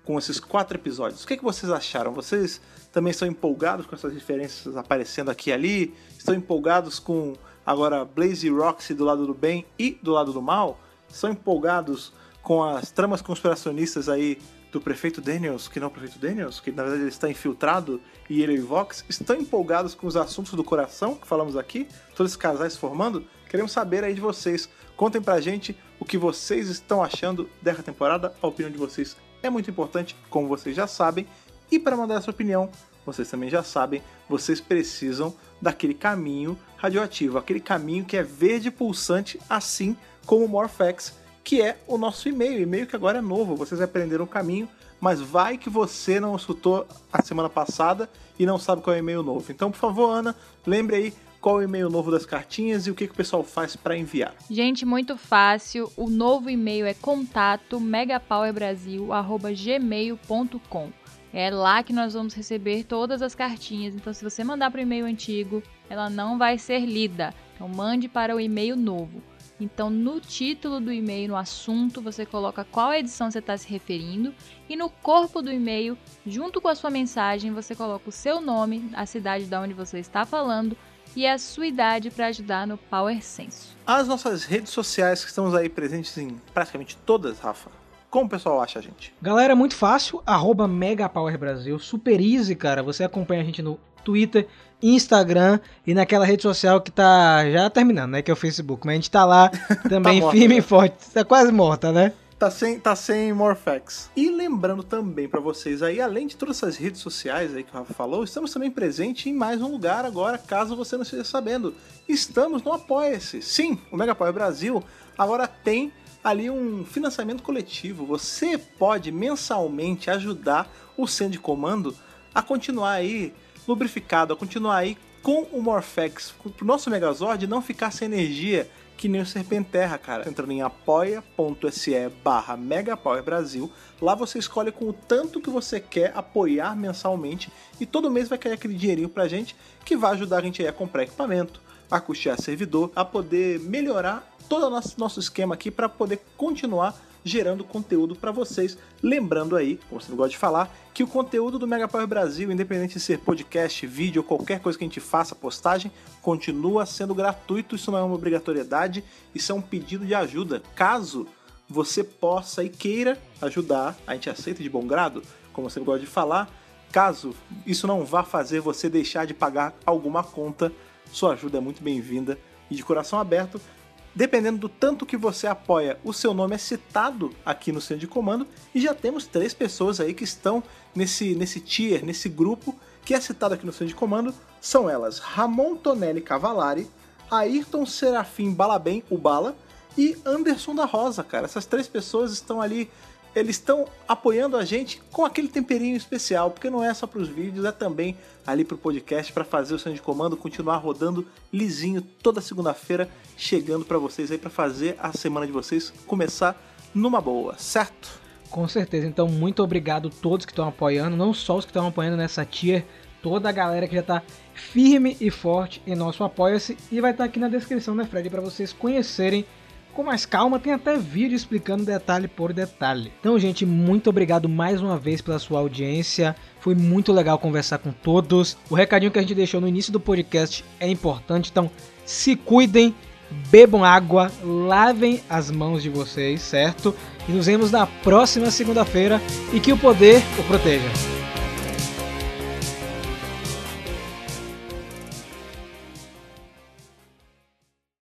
com esses quatro episódios? O que, que vocês acharam? Vocês também estão empolgados com essas referências aparecendo aqui e ali? Estão empolgados com agora Blaze e Roxy do lado do bem e do lado do mal? Estão empolgados com as tramas conspiracionistas aí do prefeito Daniels, que não é o prefeito Daniels, que na verdade ele está infiltrado, e ele e Vox? Estão empolgados com os assuntos do coração que falamos aqui? Todos esses casais formando? Queremos saber aí de vocês. Contem pra gente o que vocês estão achando dessa temporada. A opinião de vocês é muito importante, como vocês já sabem. E para mandar essa opinião, vocês também já sabem, vocês precisam daquele caminho radioativo, aquele caminho que é verde pulsante, assim como o Morphex, que é o nosso e-mail. E-mail que agora é novo, vocês aprenderam o caminho, mas vai que você não escutou a semana passada e não sabe qual é o e-mail novo. Então, por favor, Ana, lembre aí qual é o e-mail novo das cartinhas e o que, que o pessoal faz para enviar. Gente, muito fácil. O novo e-mail é contato megapowerbrasil@gmail.com. É lá que nós vamos receber todas as cartinhas. Então, se você mandar para o e-mail antigo, ela não vai ser lida. Então, mande para o e-mail novo. Então, no título do e-mail, no assunto, você coloca qual edição você está se referindo. E no corpo do e-mail, junto com a sua mensagem, você coloca o seu nome, a cidade da onde você está falando e a sua idade para ajudar no Power Senso. As nossas redes sociais que estamos aí presentes em praticamente todas, Rafa. Como o pessoal acha a gente? Galera, é muito fácil, arroba MegaPowerBrasil, super easy, cara. Você acompanha a gente no Twitter, Instagram e naquela rede social que tá já terminando, né? Que é o Facebook. Mas a gente tá lá também morta, firme né? e forte. Tá quase morta, né? Tá sem, tá sem Morphex. E lembrando também pra vocês aí, além de todas essas redes sociais aí que o Rafa falou, estamos também presentes em mais um lugar agora, caso você não esteja sabendo. Estamos no Apoia-se. Sim, o Mega Apoia Brasil agora tem ali um financiamento coletivo. Você pode mensalmente ajudar o centro de comando a continuar aí lubrificado, a continuar aí com o Morphex, pro nosso Megazord não ficar sem energia que nem o Serpenterra, cara. Entrando em apoia.se barra Brasil, lá você escolhe com o tanto que você quer apoiar mensalmente e todo mês vai cair aquele dinheirinho pra gente que vai ajudar a gente a comprar equipamento, a custear servidor, a poder melhorar todo o nosso, nosso esquema aqui para poder continuar gerando conteúdo para vocês. Lembrando aí, como você gosta de falar, que o conteúdo do Mega Power Brasil, independente de ser podcast, vídeo ou qualquer coisa que a gente faça, postagem, continua sendo gratuito. Isso não é uma obrigatoriedade, isso é um pedido de ajuda. Caso você possa e queira ajudar, a gente aceita de bom grado, como você gosta de falar. Caso isso não vá fazer você deixar de pagar alguma conta, sua ajuda é muito bem-vinda e de coração aberto. Dependendo do tanto que você apoia, o seu nome é citado aqui no centro de comando e já temos três pessoas aí que estão nesse, nesse tier, nesse grupo que é citado aqui no centro de comando. São elas Ramon Tonelli Cavalari, Ayrton Serafim Balabem, o Bala, e Anderson da Rosa, cara. Essas três pessoas estão ali, eles estão apoiando a gente com aquele temperinho especial, porque não é só para os vídeos, é também ali para o podcast, para fazer o centro de comando continuar rodando lisinho toda segunda-feira, chegando para vocês aí para fazer a semana de vocês começar numa boa, certo? Com certeza. Então, muito obrigado a todos que estão apoiando, não só os que estão apoiando nessa tier, toda a galera que já tá firme e forte em nosso Apoia-se e vai estar aqui na descrição, né, Fred, para vocês conhecerem com mais calma, tem até vídeo explicando detalhe por detalhe. Então, gente, muito obrigado mais uma vez pela sua audiência. Foi muito legal conversar com todos. O recadinho que a gente deixou no início do podcast é importante, então se cuidem, bebam água, lavem as mãos de vocês, certo? E nos vemos na próxima segunda-feira e que o poder o proteja.